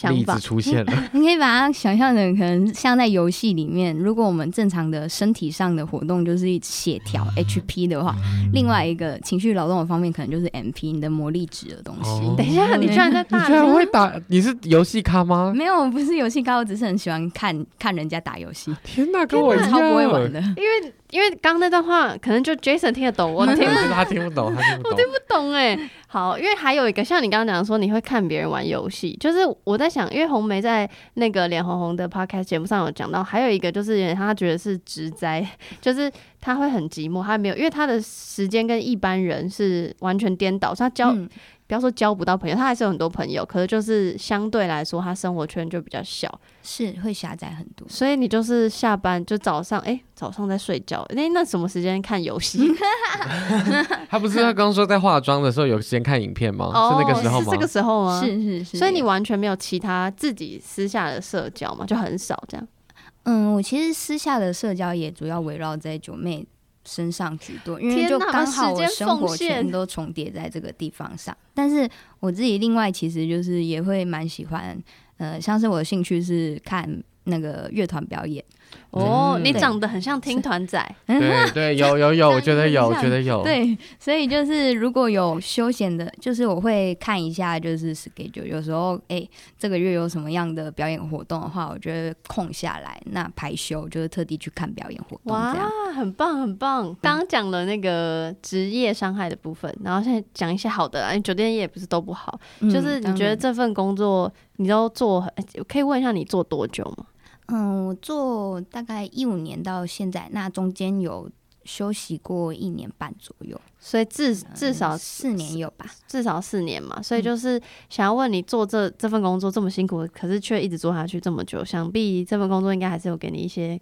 例子出现了，你可以把它想象成可能像在游戏里面，如果我们正常的身体上的活动就是协调 HP 的话，另外一个情绪劳动的方面可能就是 MP 你的魔力值的东西。哦、等一下，你居然在打？你居然会打？你是游戏咖吗？没有，我不是游戏咖，我只是很喜欢看看人家打游戏。天哪，跟我一样，超不会玩的。因为因为刚那段话可能就 Jason 听得懂，我 听不懂，他听不懂，他听不懂，我听不懂哎、欸。好，因为还有一个像你刚刚讲说，你会看别人玩游戏，就是我在想，因为红梅在那个脸红红的 podcast 节目上有讲到，还有一个就是他觉得是直灾，就是他会很寂寞，他没有，因为他的时间跟一般人是完全颠倒，他教。不要说交不到朋友，他还是有很多朋友，可是就是相对来说，他生活圈就比较小，是会狭窄很多。所以你就是下班就早上，哎、欸，早上在睡觉，哎、欸，那什么时间看游戏？他不是他刚刚说在化妆的时候有时间看影片吗？哦、是那个时候吗？是这个时候吗？是是是。所以你完全没有其他自己私下的社交嘛？就很少这样。嗯，我其实私下的社交也主要围绕在九妹身上居多，因为就刚好我生活全都重叠在这个地方上。但是我自己另外其实就是也会蛮喜欢，呃，像是我的兴趣是看那个乐团表演。哦，你长得很像听团仔，对对，有有有，我觉得有，我觉得有。对，所以就是如果有休闲的，就是我会看一下，就是 schedule。有时候，哎，这个月有什么样的表演活动的话，我觉得空下来，那排休就是特地去看表演活动。哇，很棒很棒！刚刚讲了那个职业伤害的部分，然后现在讲一些好的酒店业不是都不好，就是你觉得这份工作你都做，可以问一下你做多久吗？嗯，我做大概一五年到现在，那中间有休息过一年半左右，所以至至少四年有吧，至少四年嘛。所以就是想要问你做这这份工作这么辛苦，可是却一直做下去这么久，想必这份工作应该还是有给你一些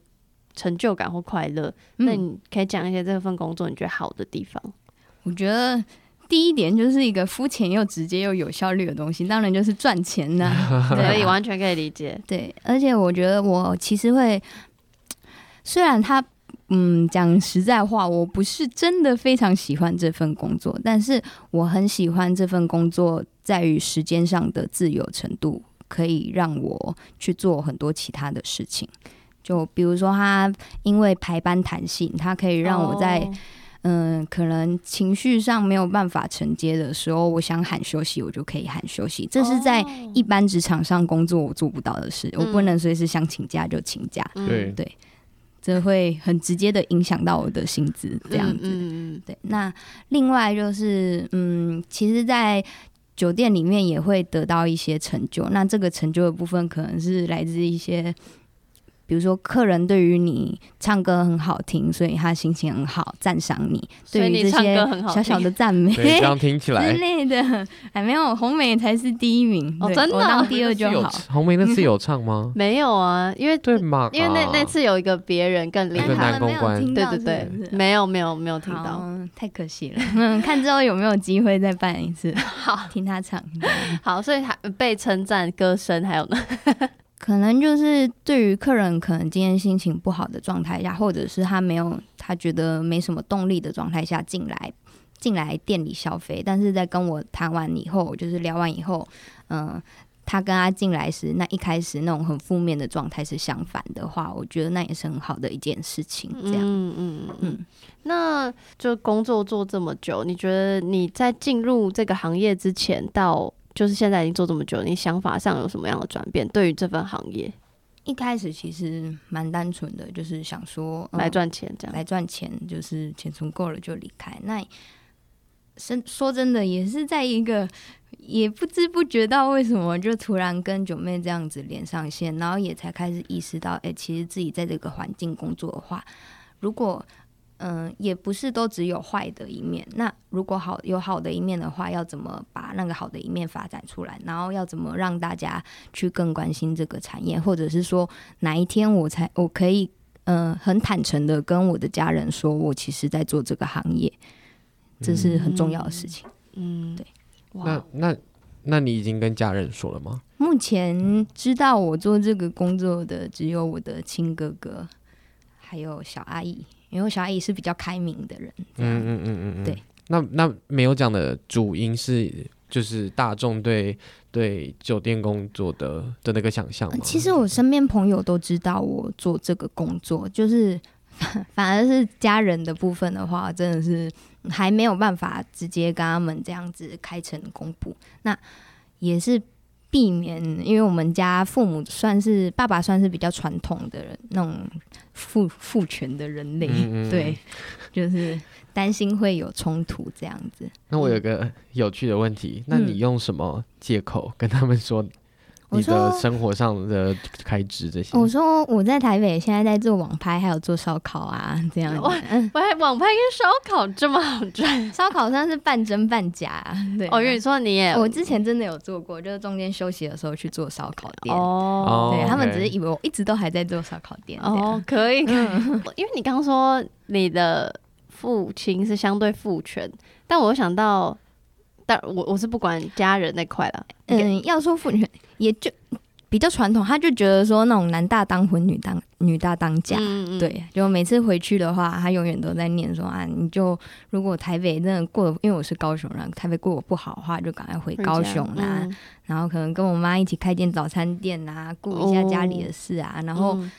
成就感或快乐。嗯、那你可以讲一些这份工作你觉得好的地方？我觉得。第一点就是一个肤浅又直接又有效率的东西，当然就是赚钱呐、啊，可以完全可以理解。对，而且我觉得我其实会，虽然他嗯讲实在话，我不是真的非常喜欢这份工作，但是我很喜欢这份工作在于时间上的自由程度，可以让我去做很多其他的事情。就比如说，他因为排班弹性，他可以让我在、哦。嗯，可能情绪上没有办法承接的时候，我想喊休息，我就可以喊休息。这是在一般职场上工作我做不到的事，哦、我不能随时想请假就请假。对、嗯、对，这会很直接的影响到我的薪资，这样子。嗯嗯对。那另外就是，嗯，其实，在酒店里面也会得到一些成就。那这个成就的部分，可能是来自一些。比如说客人对于你唱歌很好听，所以他心情很好，赞赏你。对于这些小小的赞美，这样听起来。之类的，还没有红梅才是第一名。哦，真的，第二就好。红梅那次有唱吗？没有啊，因为对嘛，因为那那次有一个别人更厉害，男公关，对对对，没有没有没有听到，太可惜了。嗯，看之后有没有机会再办一次，好。听他唱。好，所以还被称赞歌声，还有呢，可能就是对于客人可能今天心情不好的状态下，或者是他没有他觉得没什么动力的状态下进来进来店里消费，但是在跟我谈完以后，就是聊完以后，嗯、呃，他跟他进来时那一开始那种很负面的状态是相反的话，我觉得那也是很好的一件事情。这样，嗯嗯嗯，那就工作做这么久，你觉得你在进入这个行业之前到就是现在已经做这么久，你想法上有什么样的转变？对于这份行业，一开始其实蛮单纯的，就是想说、嗯、来赚钱，这样来赚钱，就是钱存够了就离开。那说说真的，也是在一个也不知不觉到为什么就突然跟九妹这样子连上线，然后也才开始意识到，哎、欸，其实自己在这个环境工作的话，如果嗯，也不是都只有坏的一面。那如果好有好的一面的话，要怎么把那个好的一面发展出来？然后要怎么让大家去更关心这个产业？或者是说，哪一天我才我可以嗯很坦诚的跟我的家人说，我其实在做这个行业，这是很重要的事情。嗯，对。那那那你已经跟家人说了吗？目前知道我做这个工作的只有我的亲哥哥，还有小阿姨。因为小阿姨是比较开明的人，嗯嗯嗯嗯，对。那那没有讲的主因是，就是大众对对酒店工作的的那个想象吗？其实我身边朋友都知道我做这个工作，就是 反而是家人的部分的话，真的是还没有办法直接跟他们这样子开诚公布。那也是。避免，因为我们家父母算是爸爸，算是比较传统的人，那种父父权的人类，嗯嗯对，就是担心会有冲突这样子。那我有个有趣的问题，嗯、那你用什么借口跟他们说？你的生活上的开支这些，我说我在台北现在在做网拍，还有做烧烤啊，这样子。我还网拍跟烧烤这么好赚？烧烤算是半真半假，对。哦，因为你说你也，我之前真的有做过，就是中间休息的时候去做烧烤店。哦，对，他们只是以为我一直都还在做烧烤店。哦，可以，可以。因为你刚刚说你的父亲是相对父权，但我想到。但我我是不管家人那块了。嗯，要说父女，也就比较传统，他就觉得说那种男大当婚，女当女大当嫁。嗯嗯对，就每次回去的话，他永远都在念说啊，你就如果台北真的过，因为我是高雄人，台北过我不好的话，就赶快回高雄啊。嗯、然后可能跟我妈一起开间早餐店啊，顾一下家里的事啊，哦、然后。嗯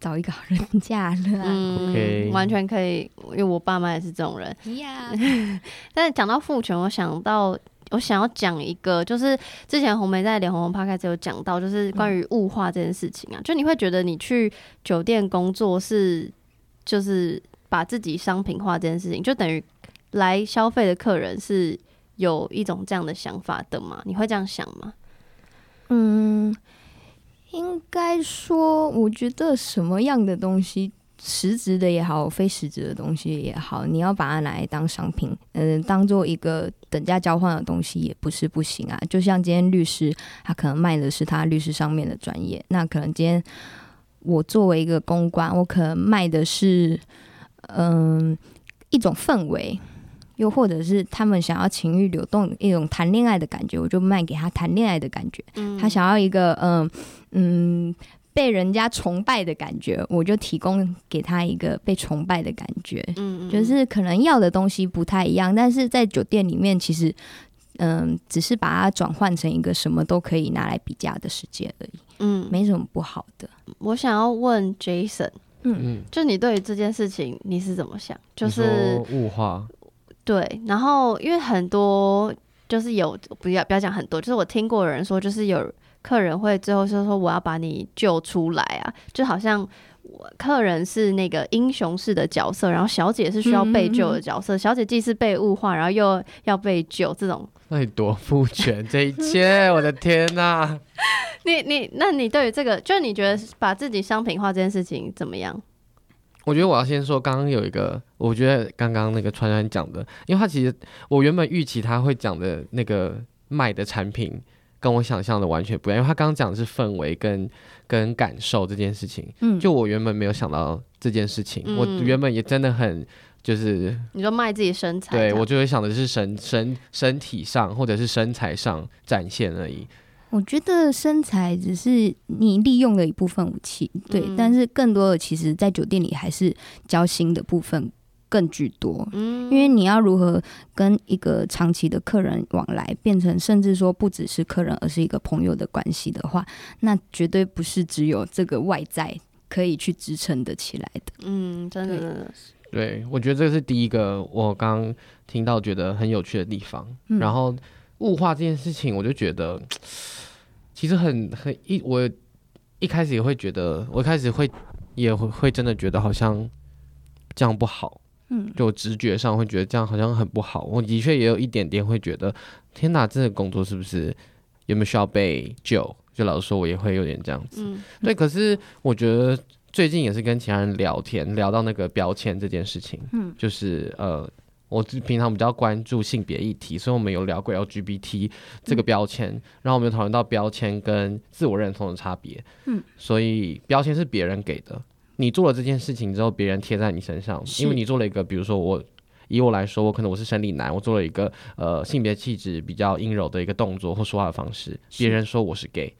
找一个好人嫁了，嗯，Okay. 完全可以，因为我爸妈也是这种人。Yeah. 但是讲到父权，我想到我想要讲一个，就是之前红梅在脸红红 Podcast 有讲到，就是关于物化这件事情啊。嗯、就你会觉得你去酒店工作是，就是把自己商品化这件事情，就等于来消费的客人是有一种这样的想法的吗？你会这样想吗？嗯。应该说，我觉得什么样的东西，实质的也好，非实质的东西也好，你要把它拿来当商品，嗯、呃，当做一个等价交换的东西，也不是不行啊。就像今天律师，他可能卖的是他律师上面的专业，那可能今天我作为一个公关，我可能卖的是，嗯、呃，一种氛围。又或者是他们想要情欲流动一种谈恋爱的感觉，我就卖给他谈恋爱的感觉。嗯、他想要一个嗯嗯被人家崇拜的感觉，我就提供给他一个被崇拜的感觉。嗯，就是可能要的东西不太一样，但是在酒店里面，其实嗯只是把它转换成一个什么都可以拿来比价的世界而已。嗯，没什么不好的。我想要问 Jason，嗯，就你对于这件事情你是怎么想？就是物化。对，然后因为很多就是有不要不要讲很多，就是我听过有人说，就是有客人会最后就说我要把你救出来啊，就好像客人是那个英雄式的角色，然后小姐是需要被救的角色。嗯嗯嗯，小姐既是被物化，然后又要被救，这种那你多父权这一切，我的天哪、啊！你你，那你对于这个，就你觉得把自己商品化这件事情怎么样？我觉得我要先说，刚刚有一个，我觉得刚刚那个川川讲的，因为他其实我原本预期他会讲的那个卖的产品。跟我想象的完全不一样，因为他刚刚讲的是氛围跟跟感受这件事情，嗯，就我原本没有想到这件事情，嗯、我原本也真的很就是你说卖自己身材，对我就会想的是身身身体上或者是身材上展现而已。我觉得身材只是你利用的一部分武器，对，嗯、但是更多的其实在酒店里还是交心的部分。更居多，嗯因为你要如何跟一个长期的客人往来，变成甚至说不只是客人，而是一个朋友的关系的话，那绝对不是只有这个外在可以去支撑得起来的。嗯，真的。对，我觉得这是第一个我刚听到觉得很有趣的地方。嗯、然后物化这件事情，我就觉得 其实很很一，我一开始也会觉得，我一开始会也会会真的觉得好像这样不好。嗯，就直觉上会觉得这样好像很不好。我的确也有一点点会觉得，天哪，这个工作是不是有没有需要被救？就老实说，我也会有点这样子。嗯，对。可是我觉得最近也是跟其他人聊天，聊到那个标签这件事情。嗯，就是呃，我平常比较关注性别议题，所以我们有聊过 LGBT 这个标签，嗯，然后我们有讨论到标签跟自我认同的差别。嗯，所以标签是别人给的。你做了这件事情之后，别人贴在你身上，因为你做了一个，比如说我，以我来说，我可能我是生理男，我做了一个呃性别气质比较阴柔的一个动作或说话的方式，别人说我是 gay，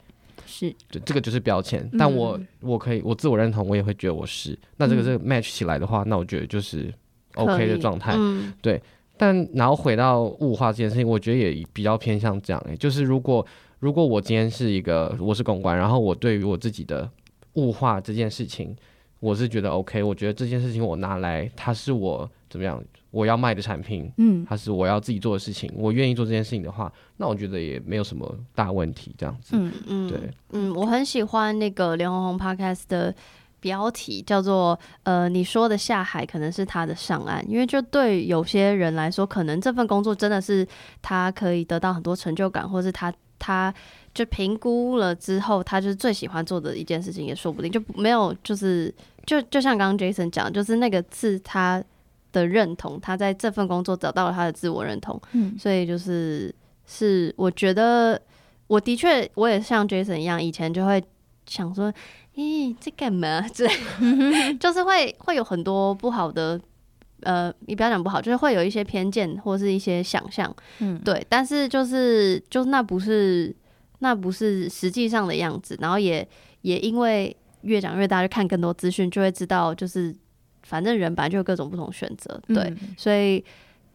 是，就这个就是标签，但我我可以我自我认同，我也会觉得我是，那这个这个 match 起来的话，那我觉得就是 OK 的状态，嗯、对。但然后回到物化这件事情，我觉得也比较偏向这样、欸，就是如果如果我今天是一个我是公关，然后我对于我自己的物化这件事情。我是觉得 OK，我觉得这件事情我拿来，它是我怎么样，我要卖的产品，嗯，它是我要自己做的事情，我愿意做这件事情的话，那我觉得也没有什么大问题，这样子，嗯嗯，对，嗯，我很喜欢那个连红红 Podcast 的标题叫做呃，你说的下海可能是他的上岸，因为就对有些人来说，可能这份工作真的是他可以得到很多成就感，或是他他。就评估了之后，他就是最喜欢做的一件事情，也说不定就没有，就是就就像刚刚 Jason 讲，就是那个是他的认同，他在这份工作找到了他的自我认同，嗯，所以就是是我觉得我的确我也像 Jason 一样，以前就会想说，咦，在干嘛？这 就是会会有很多不好的，呃，你不要讲不好，就是会有一些偏见或是一些想象，嗯，对，但是就是就那不是。那不是实际上的样子，然后也也因为越长越大，就看更多资讯，就会知道，就是反正人本来就有各种不同选择，对，嗯、所以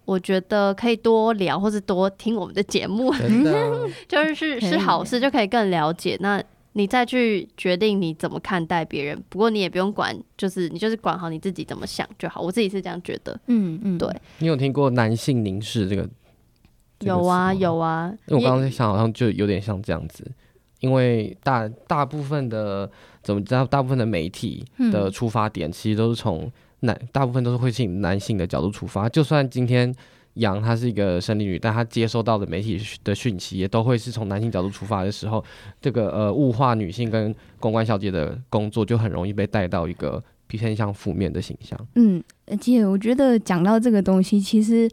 我觉得可以多聊或是多听我们的节目，就是是是好事，就可以更了解。那你再去决定你怎么看待别人，不过你也不用管，就是你就是管好你自己怎么想就好。我自己是这样觉得，嗯嗯，对。你有听过男性凝视这个？有啊有啊，因为我刚刚在想，好像就有点像这样子，因为大大部分的怎么知道，大部分的媒体的出发点其实都是从男，大部分都是会是以男性的角度出发。就算今天杨她是一个生理女，但她接收到的媒体的讯息也都会是从男性角度出发的时候，这个呃物化女性跟公关小姐的工作就很容易被带到一个偏向负面的形象。嗯，而且我觉得讲到这个东西，其实。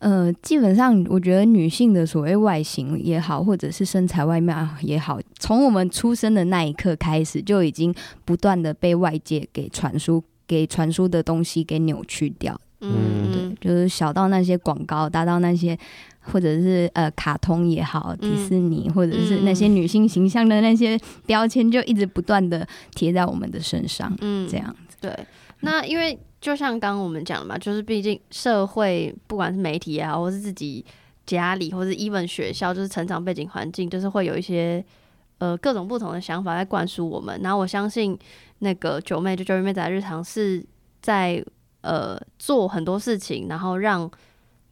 呃，基本上我觉得女性的所谓外形也好，或者是身材外貌也好，从我们出生的那一刻开始，就已经不断的被外界给传输、给传输的东西给扭曲掉。嗯，对，就是小到那些广告，大到那些或者是呃卡通也好，迪士尼、嗯、或者是那些女性形象的那些标签，就一直不断的贴在我们的身上。嗯，这样子。对，那因为。就像刚刚我们讲的嘛，就是毕竟社会不管是媒体也好，或是自己家里，或是 even 学校，就是成长背景环境，就是会有一些呃各种不同的想法在灌输我们。然后我相信那个九妹就九妹仔日常是在呃做很多事情，然后让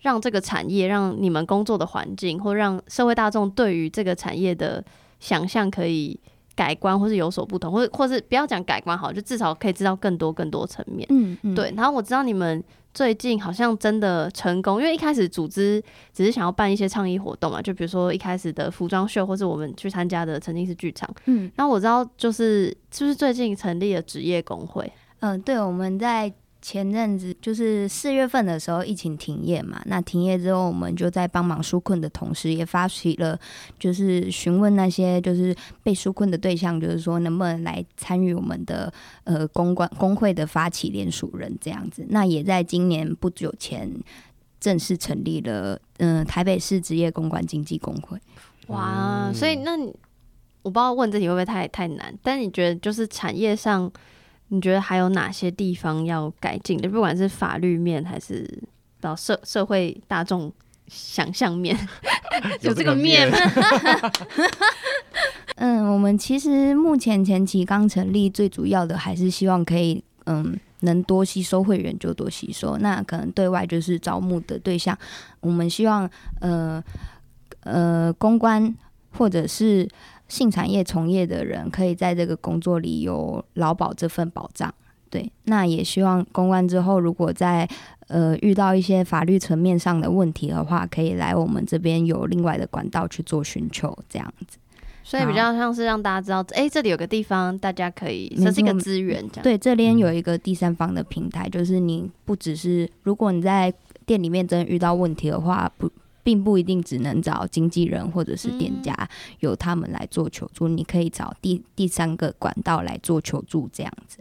让这个产业，让你们工作的环境，或让社会大众对于这个产业的想象可以改观，或是有所不同，或者或是不要讲改观好，就至少可以知道更多更多层面。嗯嗯，对。然后我知道你们最近好像真的成功，因为一开始组织只是想要办一些倡议活动嘛，就比如说一开始的服装秀，或是我们去参加的曾经是剧场。嗯，然后我知道就是是不是最近成立了职业工会？嗯、呃，对，我们在。前阵子就是四月份的时候，疫情停业嘛。那停业之后，我们就在帮忙纾困的同时，也发起了就是询问那些就是被纾困的对象，就是说能不能来参与我们的呃公关工会的发起联署人这样子。那也在今年不久前正式成立了嗯、台北市职业公关经纪工会。哇，所以那你我不知道问这题会不会太太难，但你觉得就是产业上。你觉得还有哪些地方要改进的？不管是法律面，还是到社社会大众想象面，有这个面吗？嗯，我们其实目前前期刚成立，最主要的还是希望可以，嗯，能多吸收会员就多吸收。那可能对外就是招募的对象，我们希望，呃呃，公关或者是。性产业从业的人可以在这个工作里有劳保这份保障，对。那也希望公关之后，如果在呃遇到一些法律层面上的问题的话，可以来我们这边有另外的管道去做寻求，这样子。所以比较像是让大家知道，哎、欸，这里有个地方大家可以，这是一个资源，这样。对，这边有一个第三方的平台，就是你不只是如果你在店里面真的遇到问题的话，不。并不一定只能找经纪人或者是店家，由他们来做求助。你可以找第第三个管道来做求助，这样子。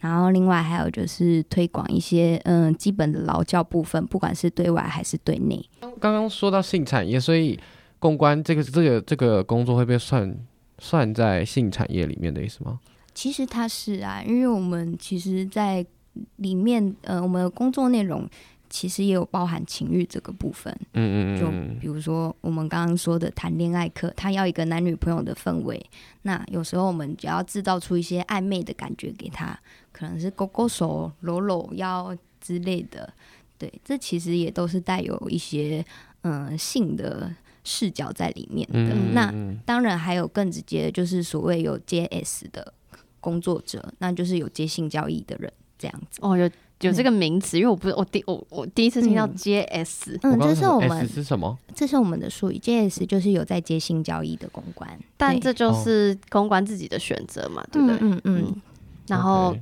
然后另外还有就是推广一些嗯基本的劳教部分，不管是对外还是对内。刚刚说到性产业，所以公关这个这个这个工作会被算算在性产业里面的意思吗？其实它是啊，因为我们其实，在里面呃，我们的工作内容。其实也有包含情欲这个部分，嗯嗯嗯，就比如说我们刚刚说的谈恋爱课，他要一个男女朋友的氛围，那有时候我们只要制造出一些暧昧的感觉给他，可能是勾勾手、搂搂腰之类的，对，这其实也都是带有一些嗯、呃、性的视角在里面的。那当然还有更直接的，就是所谓有接 S 的工作者，那就是有接性交易的人这样子。哦，有。有这个名词，因为我不是我第我我第一次听到 JS，嗯，这是我们是什么？这是我们的术语，JS 就是有在接新交易的公关，但这就是公关自己的选择嘛，对不对？嗯嗯，嗯。然后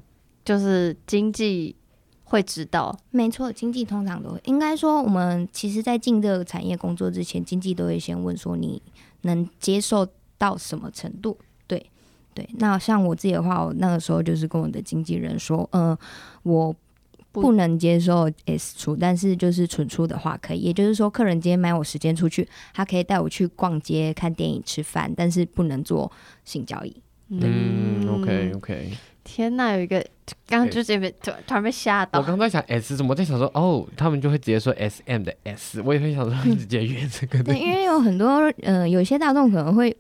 就是经济会知道，没错，经济通常都会。应该说，我们其实在进这个产业工作之前，经济都会先问说你能接受到什么程度？对对。那像我自己的话，我那个时候就是跟我的经纪人说，嗯、呃，我。不能接受 S 出，但是就是纯出的话可以。也就是说，客人今天买我时间出去，他可以带我去逛街、看电影、吃饭，但是不能做性交易。嗯，OK OK。天哪，有一个刚刚就这边突突然被吓到。我刚在想 S 怎么在想说哦，他们就会直接说 SM 的 S，我也会想说 直接约这个。对，因为有很多嗯、呃，有些大众可能会。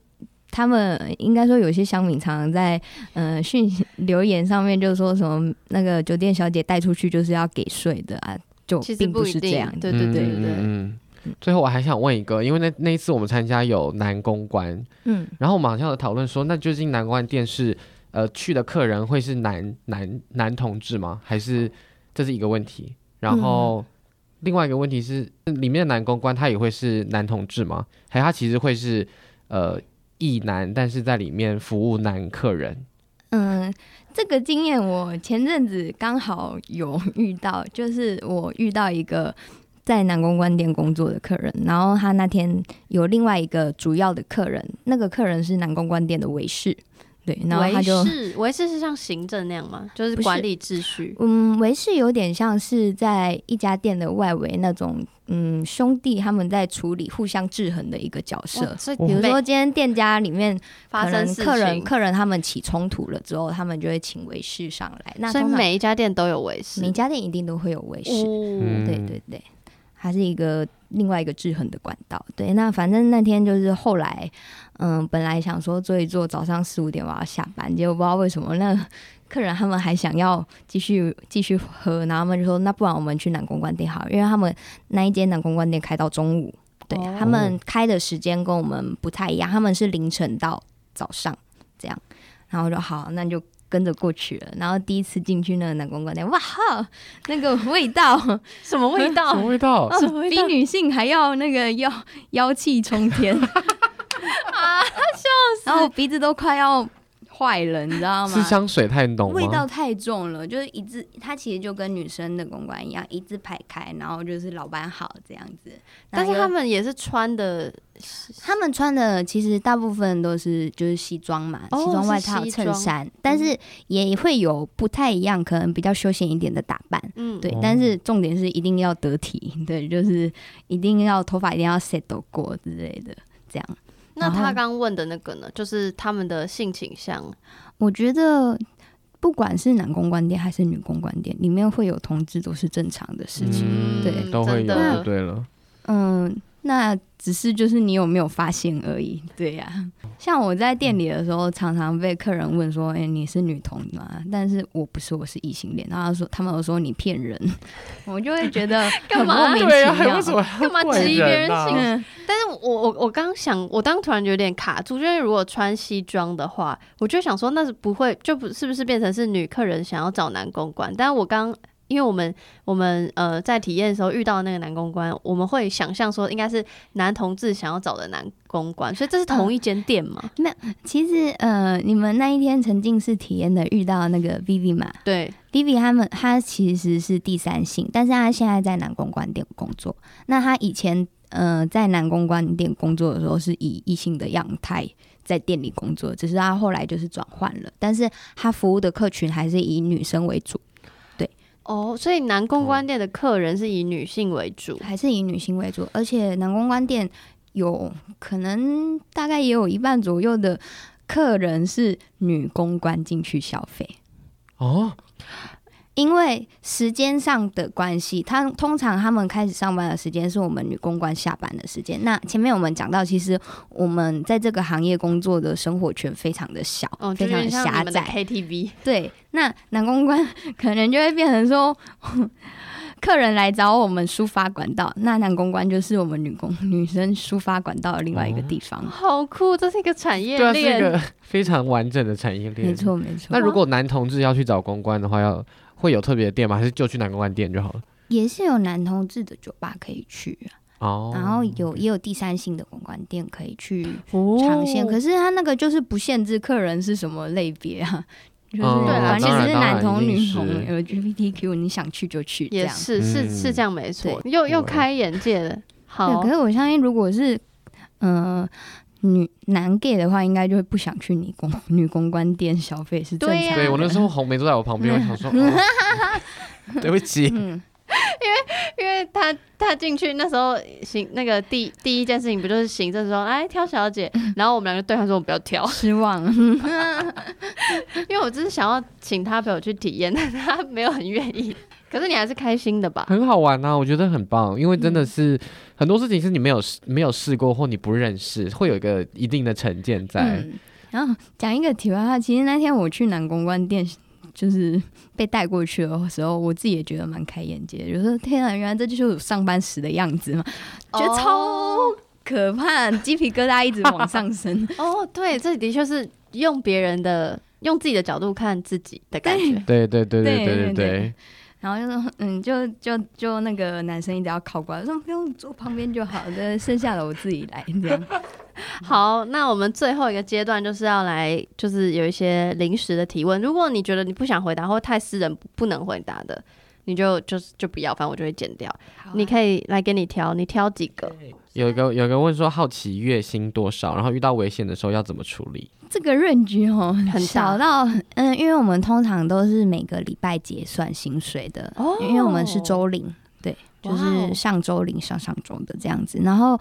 他们应该说有些乡民常常在呃讯息留言上面就说什么那个酒店小姐带出去就是要给税的啊，就并不是这样。对对对对对。嗯，最后我还想问一个，因为那那一次我们参加有男公关，嗯，然后我们好像有讨论说，那究竟男公关店是呃去的客人会是男男男同志吗？还是这是一个问题？然后另外一个问题是，里面的男公关他也会是男同志吗？还是他其实会是呃？一男，但是在里面服务男客人。嗯，这个经验我前阵子刚好有遇到，就是我遇到一个在南公关店工作的客人，然后他那天有另外一个主要的客人，那个客人是南公关店的维士。对，然后他就维士，维士是像行政那样吗？就是管理秩序。嗯，维士有点像是在一家店的外围那种，嗯，兄弟他们在处理互相制衡的一个角色。所以，比如说今天店家里面发生客人客人他们起冲突了之后，他们就会请维士上来。那所以每一家店都有维士，每家店一定都会有维士。嗯，对对对，它是一个另外一个制衡的管道。对，那反正那天就是后来。嗯，本来想说做一做，早上四五点我要下班，结果不知道为什么那客人他们还想要继续继续喝，然后他们就说那不然我们去南公关店好，因为他们那一间南公关店开到中午，对、哦、他们开的时间跟我们不太一样，他们是凌晨到早上这样然后我就好，那就跟着过去了。然后第一次进去那个男公关店，哇哈，那个味道，什么味道？什么味道？哦、比女性还要那个妖妖气冲天 啊！笑死，然后鼻子都快要。坏了，你知道吗？是香水太浓，味道太重了，就是一字，它其实就跟女生的公关一样，一字排开，然后就是老板好这样子。但是他们也是穿的，他们穿的其实大部分都是就是西装嘛，哦、西装外套、衬衫，但是也会有不太一样，可能比较休闲一点的打扮。嗯，对。但是重点是一定要得体，对，就是一定要头发一定要 set 过之类的，这样。那他刚问的那个呢，就是他们的性倾向。我觉得不管是男公关店还是女公关店，里面会有同志都是正常的事情，嗯、对，都会有就对了。嗯，那。只是就是你有没有发现而已，对呀、啊。像我在店里的时候，常常被客人问说：“哎、欸，你是女同吗？”但是我不是，我是异性恋。然后他说他们都说你骗人，我就会觉得 很莫名其妙，对啊，为什么干嘛质疑别人性？嗯、但是我我我刚想，我当突然有点卡住，因为如果穿西装的话，我就想说那是不会，就不是不是变成是女客人想要找男公关？但是我刚。因为我们我们呃在体验的时候遇到那个男公关，我们会想象说应该是男同志想要找的男公关，所以这是同一间店吗？没有、呃，其实呃你们那一天沉浸式体验的遇到那个 Vivi 嘛？对，Vivi 他们他其实是第三性，但是他现在在男公关店工作。那他以前呃在男公关店工作的时候是以异性的样态在店里工作，只是他后来就是转换了，但是他服务的客群还是以女生为主。哦，所以男公关店的客人是以女性为主，还是以女性为主？而且男公关店有可能大概也有一半左右的客人是女公关进去消费哦。因为时间上的关系，他通常他们开始上班的时间是我们女公关下班的时间。那前面我们讲到，其实我们在这个行业工作的生活圈非常的小，哦、非常的狭窄。KTV 对，那男公关可能就会变成说，客人来找我们抒发管道，那男公关就是我们女公女生抒发管道的另外一个地方。哦、好酷，这是一个产业链，对啊，是一个非常完整的产业链。没错，没错。那如果男同志要去找公关的话，要会有特别的店吗？还是就去男公关店就好了？也是有男同志的酒吧可以去哦，然后有也有第三性的公关店可以去尝鲜。可是他那个就是不限制客人是什么类别啊，就是对啦，其实是男同女同 LGBTQ，你想去就去，也是是是这样没错，又又开眼界了。好，可是我相信如果是嗯。女男 gay 的话，应该就会不想去女公 女公关店消费，是正常的。对，我那时候红梅坐在我旁边，我想说，对不起，嗯。因为因为他他进去那时候行那个第第一件事情不就是行政说哎挑小姐，然后我们两个对他说我不要挑，失望，因为我只是想要请他陪我去体验，但他没有很愿意。可是你还是开心的吧？很好玩啊，我觉得很棒，因为真的是很多事情是你没有试没有试过或你不认识，会有一个一定的成见在。嗯、然后讲一个题外话，其实那天我去南公关店，就是被带过去的时候，我自己也觉得蛮开眼界，就说天啊，原来这就是上班时的样子嘛，觉得超可怕，鸡皮疙瘩一直往上升。哦，对，这的确是用别人的用自己的角度看自己的感觉。对对对对对，对，对。然后就说，嗯，就就就那个男生一定要靠过来，说不用坐旁边就好这，剩下的我自己来这样。好，那我们最后一个阶段就是要来，就是有一些临时的提问。如果你觉得你不想回答或太私人不能回答的，你就就是就不要，反正我就会剪掉。啊、你可以来给你挑，你挑几个？有一个有一个问说，好奇月薪多少，然后遇到危险的时候要怎么处理？这个 range 哦，很小到嗯，因为我们通常都是每个礼拜结算薪水的，哦、因为我们是周领，对，就是上周领上上周的这样子。然后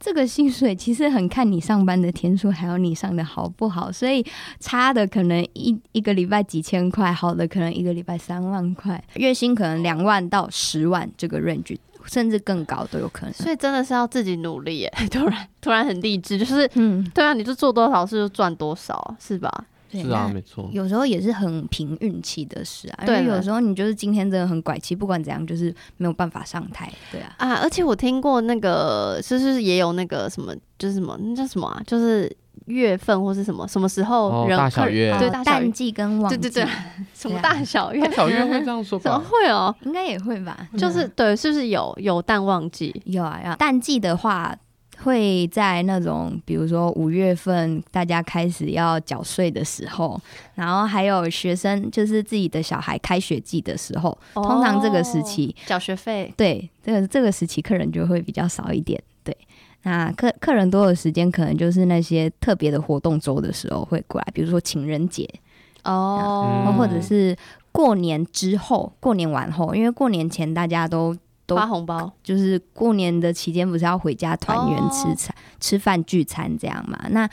这个薪水其实很看你上班的天数，还有你上的好不好，所以差的可能一一个礼拜几千块，好的可能一个礼拜三万块，月薪可能两万到十万这个 range。甚至更高都有可能，所以真的是要自己努力耶！突然突然很励志，就是嗯，对啊，你就做多少事就赚多少，是吧？是啊，没错。有时候也是很凭运气的事啊，对，有时候你就是今天真的很拐气，不管怎样，就是没有办法上台，对啊。啊，而且我听过那个，就是也有那个什么，就是什么，那叫什么啊？就是月份或是什么什么时候哦人大小月客对大小月淡季跟旺季，对对对，什么大小月大？小月会这样说 怎么？会哦？应该也会吧？就是对，是不是有有淡旺季？有啊，有啊。淡季的话，会在那种比如说五月份，大家开始要缴税的时候，然后还有学生就是自己的小孩开学季的时候，通常这个时期，缴学费对这个这个时期客人就会比较少一点。对，那客客人多的时间，可能就是那些特别的活动周的时候会过来，比如说情人节，哦。嗯或者是过年之后、过年完后，因为过年前大家都都发红包。就是过年的期间不是要回家团圆吃餐、吃饭聚餐这样嘛？那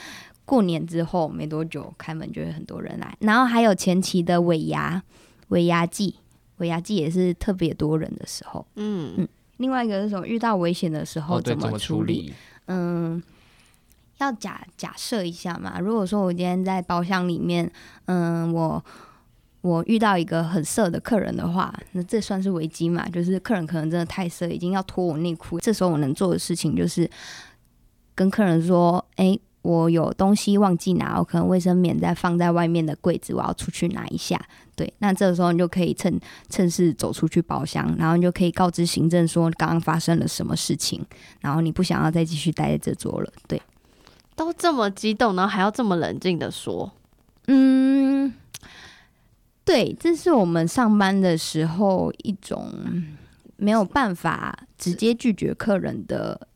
过年之后没多久开门就会很多人来，然后还有前期的尾牙、尾牙季、尾牙季也是特别多人的时候。嗯。嗯另外一个是什么？遇到危险的时候怎么处？理？嗯，要假假设一下嘛。如果说我今天在包厢里面，嗯，我我遇到一个很色的客人的话，那这算是危机嘛？就是客人可能真的太色，已经要脱我内裤。这时候我能做的事情就是跟客人说：“诶，我有东西忘记拿，我可能卫生棉在放在外面的柜子，我要出去拿一下。”对，那这个时候你就可以趁趁势走出去包厢，然后你就可以告知行政说刚刚发生了什么事情，然后你不想要再继续待在这桌了。对，都这么激动，然后还要这么冷静的说，嗯，对，这是我们上班的时候一种没有办法直接拒绝客人的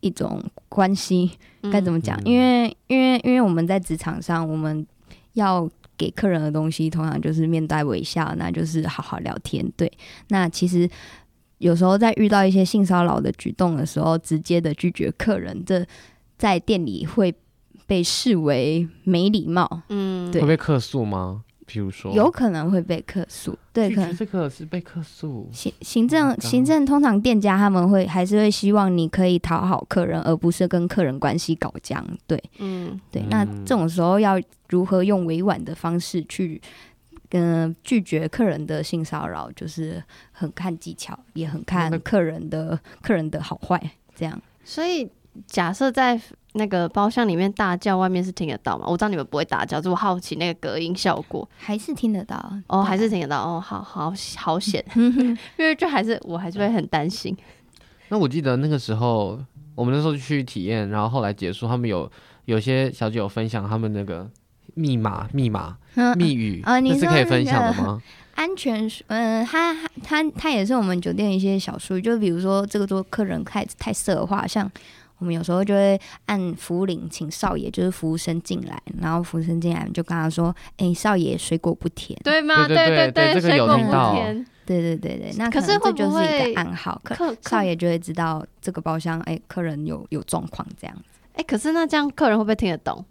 一种关系，该怎么讲？嗯因为因为因为我们在职场上，我们要给客人的东西，通常就是面带微笑，那就是好好聊天。对，那其实有时候在遇到一些性骚扰的举动的时候，直接的拒绝客人，这在店里会被视为没礼貌。嗯，对会被客诉吗？比如说，有可能会被客诉，对，拒绝可能这个是被客诉。行行政 Oh 行政通常店家他们会还是会希望你可以讨好客人，而不是跟客人关系搞僵。对嗯，对，嗯那这种时候要如何用委婉的方式去跟、呃拒绝客人的性骚扰，就是很看技巧，也很看客人的客人的好坏。这样所以假设在那个包厢里面大叫，外面是听得到吗？我知道你们不会大叫，就我好奇那个隔音效果。还是听得到哦，还是听得到哦，好好好险，因为就还是我还是会很担心。那我记得那个时候，我们那时候去体验，然后后来结束，他们有有些小姐有分享他们那个密码、密码、嗯密语，啊你那是可以分享的吗？安全术，嗯、它它它也是我们酒店一些小术语，就比如说这个桌客人太太色的话，像我们有时候就会按服务铃请少爷，就是服务生进来，然后服务生进来就跟他说：“哎、少爷水果不甜。对吗？对对对对对这个有水果不听到甜，”对对对对，那可是能这就是一会不会个暗号，客客少爷就会知道这个包厢，哎、客人有有状况这样。哎、可是那这样客人会不会听得懂？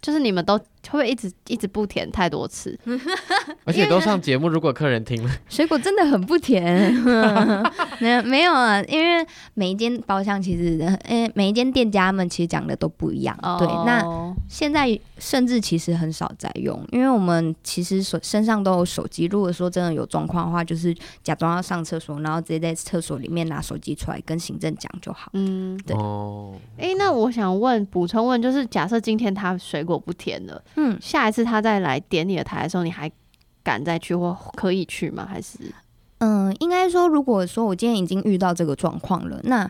就是你们都会不会一直一直不甜太多次？而且都上节目，如果客人听了，水果真的很不甜，没有没有啊，因为每一间包厢其实，呃，每一间店家们其实讲的都不一样。哦对，那现在甚至其实很少在用，因为我们其实手身上都有手机。如果说真的有状况的话，就是假装要上厕所，然后直接在厕所里面拿手机出来跟行政讲就好。嗯，对哦，哎、那我想问补充问，就是假设今天他水果不甜了，嗯，下一次他再来点你的台的时候，你还敢再去或可以去吗？还是？嗯，应该说，如果说我今天已经遇到这个状况了，那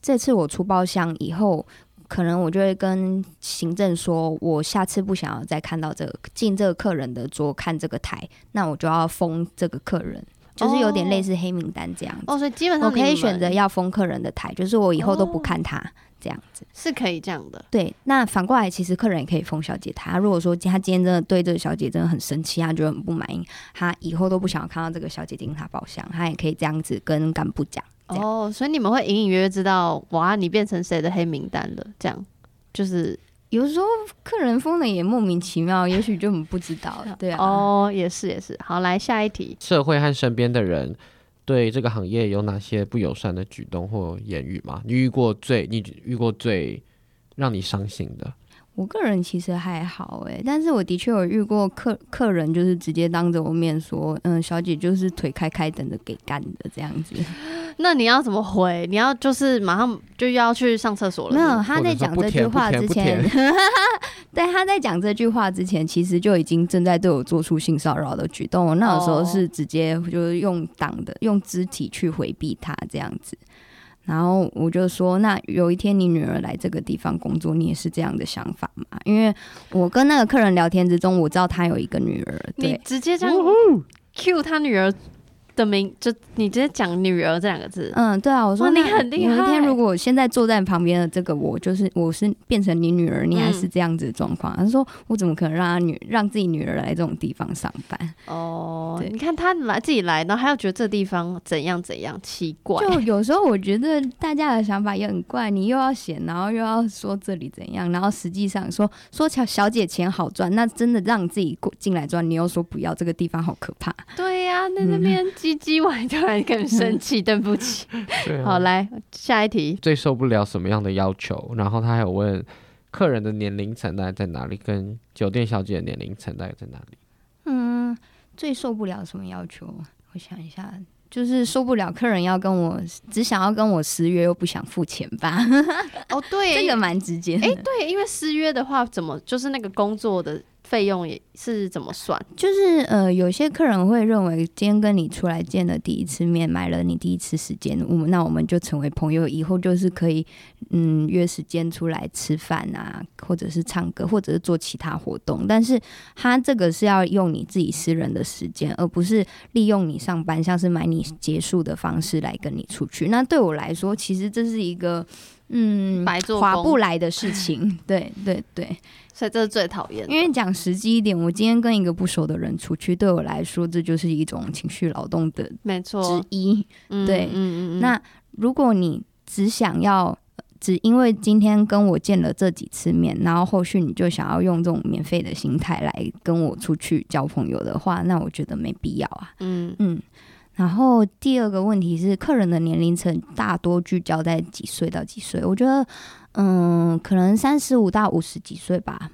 这次我出包厢以后，可能我就会跟行政说，我下次不想要再看到这个进这个客人的桌看这个台，那我就要封这个客人，就是有点类似黑名单这样子。哦，所以基本上我可以选择要封客人的台，就是我以后都不看他、这样子。是可以这样的。对，那反过来，其实客人也可以封小姐台。他如果说他今天真的对这个小姐真的很生气，他觉得很不满意，他以后都不想要看到这个小姐进他包厢，他也可以这样子跟干部讲。哦，所以你们会隐隐约约知道，哇，你变成谁的黑名单了？这样就是有时候客人封的也莫名其妙，也许就很不知道。对啊，哦，也是也是。好，来下一题。社会和身边的人对这个行业有哪些不友善的举动或言语吗？你遇过最你遇过最让你伤心的？我个人其实还好哎，但是我的确有遇过客客人，就是直接当着我面说，嗯，小姐就是腿开开等着给干的这样子。那你要怎么回？你要就是马上就要去上厕所了？没有，他在讲这句话之前，对，他在讲这句话之前，其实就已经正在对我做出性骚扰的举动。我那个时候是直接就是用挡的，用肢体去回避他这样子。然后我就说，那有一天你女儿来这个地方工作，你也是这样的想法吗？因为我跟那个客人聊天之中，我知道他有一个女儿，对，你直接这样 cue 他女儿。的名就你直接讲女儿这两个字，嗯，对啊，我说你很厉害。有一天如果我现在坐在旁边的这个我，就是我是变成你女儿，你还是这样子的状况？他、嗯、说我怎么可能让他女让自己女儿来这种地方上班？哦，对你看他来自己来，然后还要觉得这地方怎样怎样奇怪。就有时候我觉得大家的想法也很怪，你又要写，然后又要说这里怎样，然后实际上说说小小姐钱好赚，那真的让自己过进来赚，你又说不要，这个地方好可怕。对呀、啊，在那边。唧唧歪歪，更生气，对不起。对啊、好，来下一题。最受不了什么样的要求？然后他还有问客人的年龄层大概在哪里，跟酒店小姐的年龄层大概在哪里？嗯，最受不了什么要求？我想一下，就是受不了客人要跟我只想要跟我私约，又不想付钱吧？哦，对，这个蛮直接的。哎、欸，对，因为私约的话，怎么就是那个工作的。费用也是怎么算？就是呃，有些客人会认为，今天跟你出来见了第一次面，买了你第一次时间，我们那我们就成为朋友，以后就是可以嗯约时间出来吃饭啊，或者是唱歌，或者是做其他活动。但是他这个是要用你自己私人的时间，而不是利用你上班，像是买你结束的方式来跟你出去。那对我来说，其实这是一个嗯白做划不来的事 情。对对对。所以这是最讨厌，因为讲实际一点，我今天跟一个不熟的人出去，对我来说，这就是一种情绪劳动的没错之一。对，嗯嗯嗯。那如果你只想要，只因为今天跟我见了这几次面，然后后续你就想要用这种免费的心态来跟我出去交朋友的话，那我觉得没必要啊。嗯嗯。然后第二个问题是，客人的年龄层大多聚焦在几岁到几岁？我觉得。嗯，可能三十五到五十几岁吧。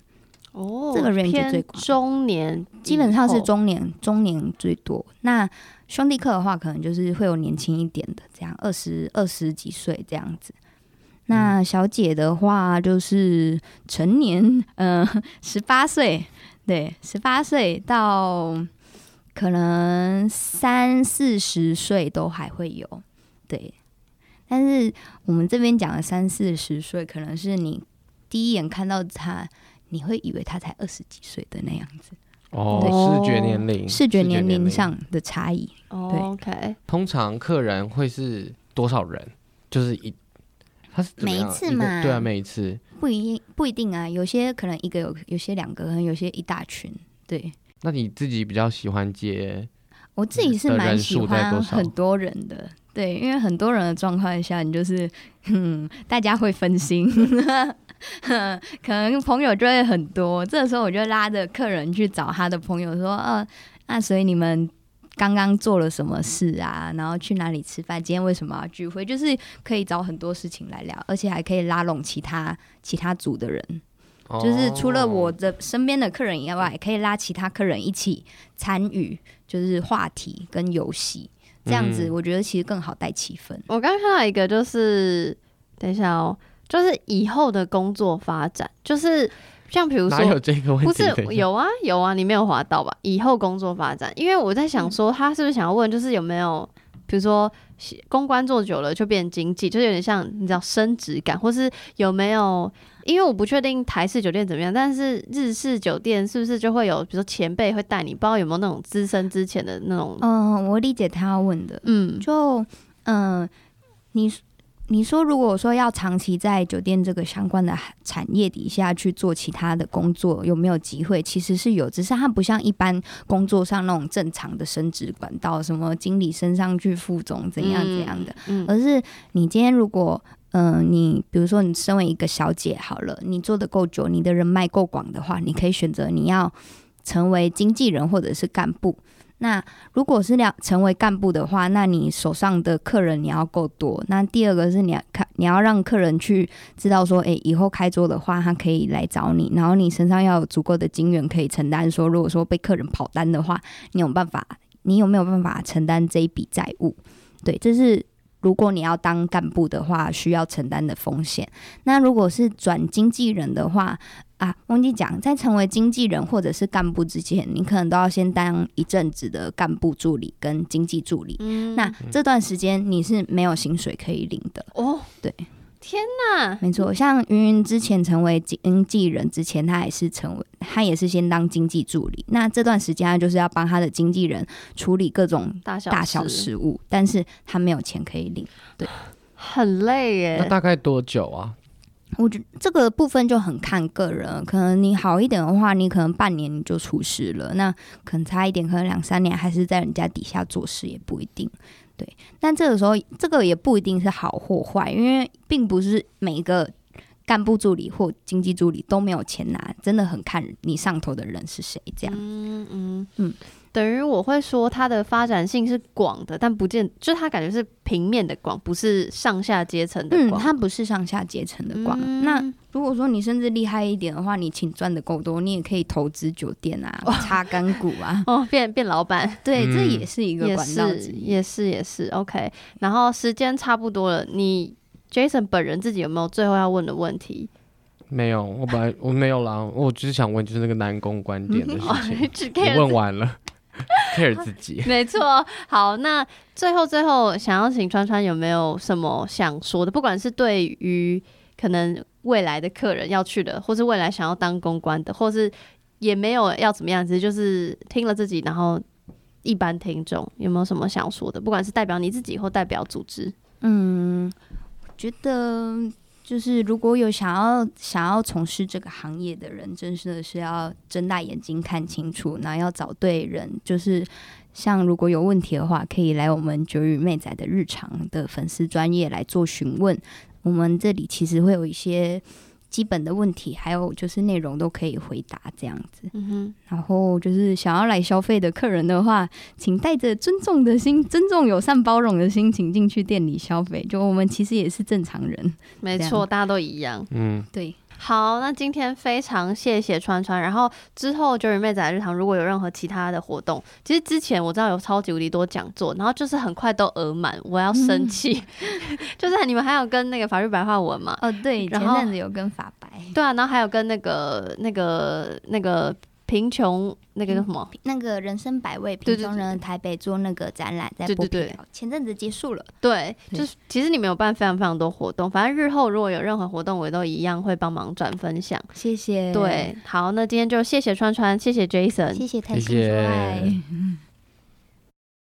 哦，这个 range 最广，中年基本上是中年，中年最多。那兄弟客的话，可能就是会有年轻一点的，这样二十二十几岁这样子。那小姐的话，就是成年，嗯，十八岁，对，十八岁到可能三四十岁都还会有，对。但是我们这边讲的三四十岁，可能是你第一眼看到他，你会以为他才二十几岁的那样子。哦，对视觉年龄，视觉年龄上的差异。对，OK。通常客人会是多少人？就是一，他是每一次嘛？对啊，每一次不一定不一定啊。有些可能一个有，有些两个，可能有些一大群。对。那你自己比较喜欢接？我自己是蛮喜欢很多人的。对，因为很多人的状况下，你就是，嗯，大家会分心，可能朋友就会很多。这个时候，我就拉着客人去找他的朋友，说：“呃，那所以你们刚刚做了什么事啊？然后去哪里吃饭？今天为什么要聚会？就是可以找很多事情来聊，而且还可以拉拢其他其他组的人，就是除了我的身边的客人以外，可以拉其他客人一起参与，就是话题跟游戏。”这样子，我觉得其实更好带气氛。嗯、我刚刚看到一个，就是等一下哦，就是以后的工作发展，就是像比如说，有这个问题？不是有啊有啊，你没有滑到吧？以后工作发展，因为我在想说，他是不是想要问，就是有没有，比如说公关做久了就变经济，就是有点像你知道升职感，或是有没有？因为我不确定台式酒店怎么样，但是日式酒店是不是就会有，比如说前辈会带你，不知道有没有那种资深之前的那种？嗯，我理解他要问的。嗯，就嗯，你你说如果说要长期在酒店这个相关的产业底下去做其他的工作，有没有机会？其实是有，只是它不像一般工作上那种正常的升职管道，什么经理升上去副总怎样怎样的，嗯嗯、而是你今天如果。嗯、呃，你比如说，你身为一个小姐好了，你做的够久，你的人脉够广的话，你可以选择你要成为经纪人或者是干部。那如果是两成为干部的话，那你手上的客人你要够多。那第二个是你要看，你要让客人去知道说，诶，以后开桌的话，他可以来找你。然后你身上要有足够的金源可以承担说，如果说被客人跑单的话，你有办法，你有没有办法承担这一笔债务？对，这是如果你要当干部的话，需要承担的风险。那如果是转经纪人的话，啊，忘记讲，在成为经纪人或者是干部之前，你可能都要先当一阵子的干部助理跟经济助理。嗯，那这段时间你是没有薪水可以领的哦。对，天哪，没错，像云云之前成为经纪人之前，他也是成为，他也是先当经济助理。那这段时间他就是要帮他的经纪人处理各种大小大小事务，但是他没有钱可以领，对，很累耶。那大概多久啊？我觉得这个部分就很看个人，可能你好一点的话，你可能半年你就出师了；那可能差一点，可能两三年还是在人家底下做事也不一定。对，但这个时候这个也不一定是好或坏，因为并不是每一个干部助理或经济助理都没有钱拿，真的很看你上头的人是谁。这样，嗯嗯嗯。等于我会说，它的发展性是广的，但不见就是它感觉是平面的广，不是上下阶层的广。嗯，它不是上下阶层的广。嗯、那如果说你甚至厉害一点的话，你请赚的够多，你也可以投资酒店啊，擦干股啊，哦，变变老板。对，嗯、这也是一个管道之一，也是也是，也是 OK。然后时间差不多了，你 Jason 本人自己有没有最后要问的问题？没有，我本来我没有啦，我只是想问，就是那个男公关店的事 情，你问完了。care 自己，没错。好，那最后最后，想要请川川有没有什么想说的？不管是对于可能未来的客人要去的，或是未来想要当公关的，或是也没有要怎么样子，就是听了自己，然后一般听众有没有什么想说的？不管是代表你自己或代表组织，嗯，我觉得。就是如果有想要想要从事这个行业的人，真的是要睁大眼睛看清楚，然后要找对人。就是像如果有问题的话，可以来我们九羽妹仔的日常的粉丝专业来做询问。我们这里其实会有一些。基本的问题，还有就是内容都可以回答这样子。嗯哼，然后就是想要来消费的客人的话，请带着尊重的心、尊重、友善、包容的心情进去店里消费。就我们其实也是正常人，没错，大家都一样。嗯，对。好，那今天非常谢谢川川。然后之后就是妹仔日常如果有任何其他的活动，其实之前我知道有超级无敌多讲座，然后就是很快都额满，我要生气。嗯、就是你们还有跟那个法律白话文嘛？哦，对，前阵子有跟法白。对啊，然后还有跟那个那个那个。贫穷那个叫什么？那个人生百味，贫穷人台北做那个展览，在播。对，前阵子结束了。对，就是其实你们有办非常非常多活动，反正日后如果有任何活动，我都一样会帮忙转分享。谢谢。对，好，那今天就谢谢川川，谢谢 Jason，谢谢太师。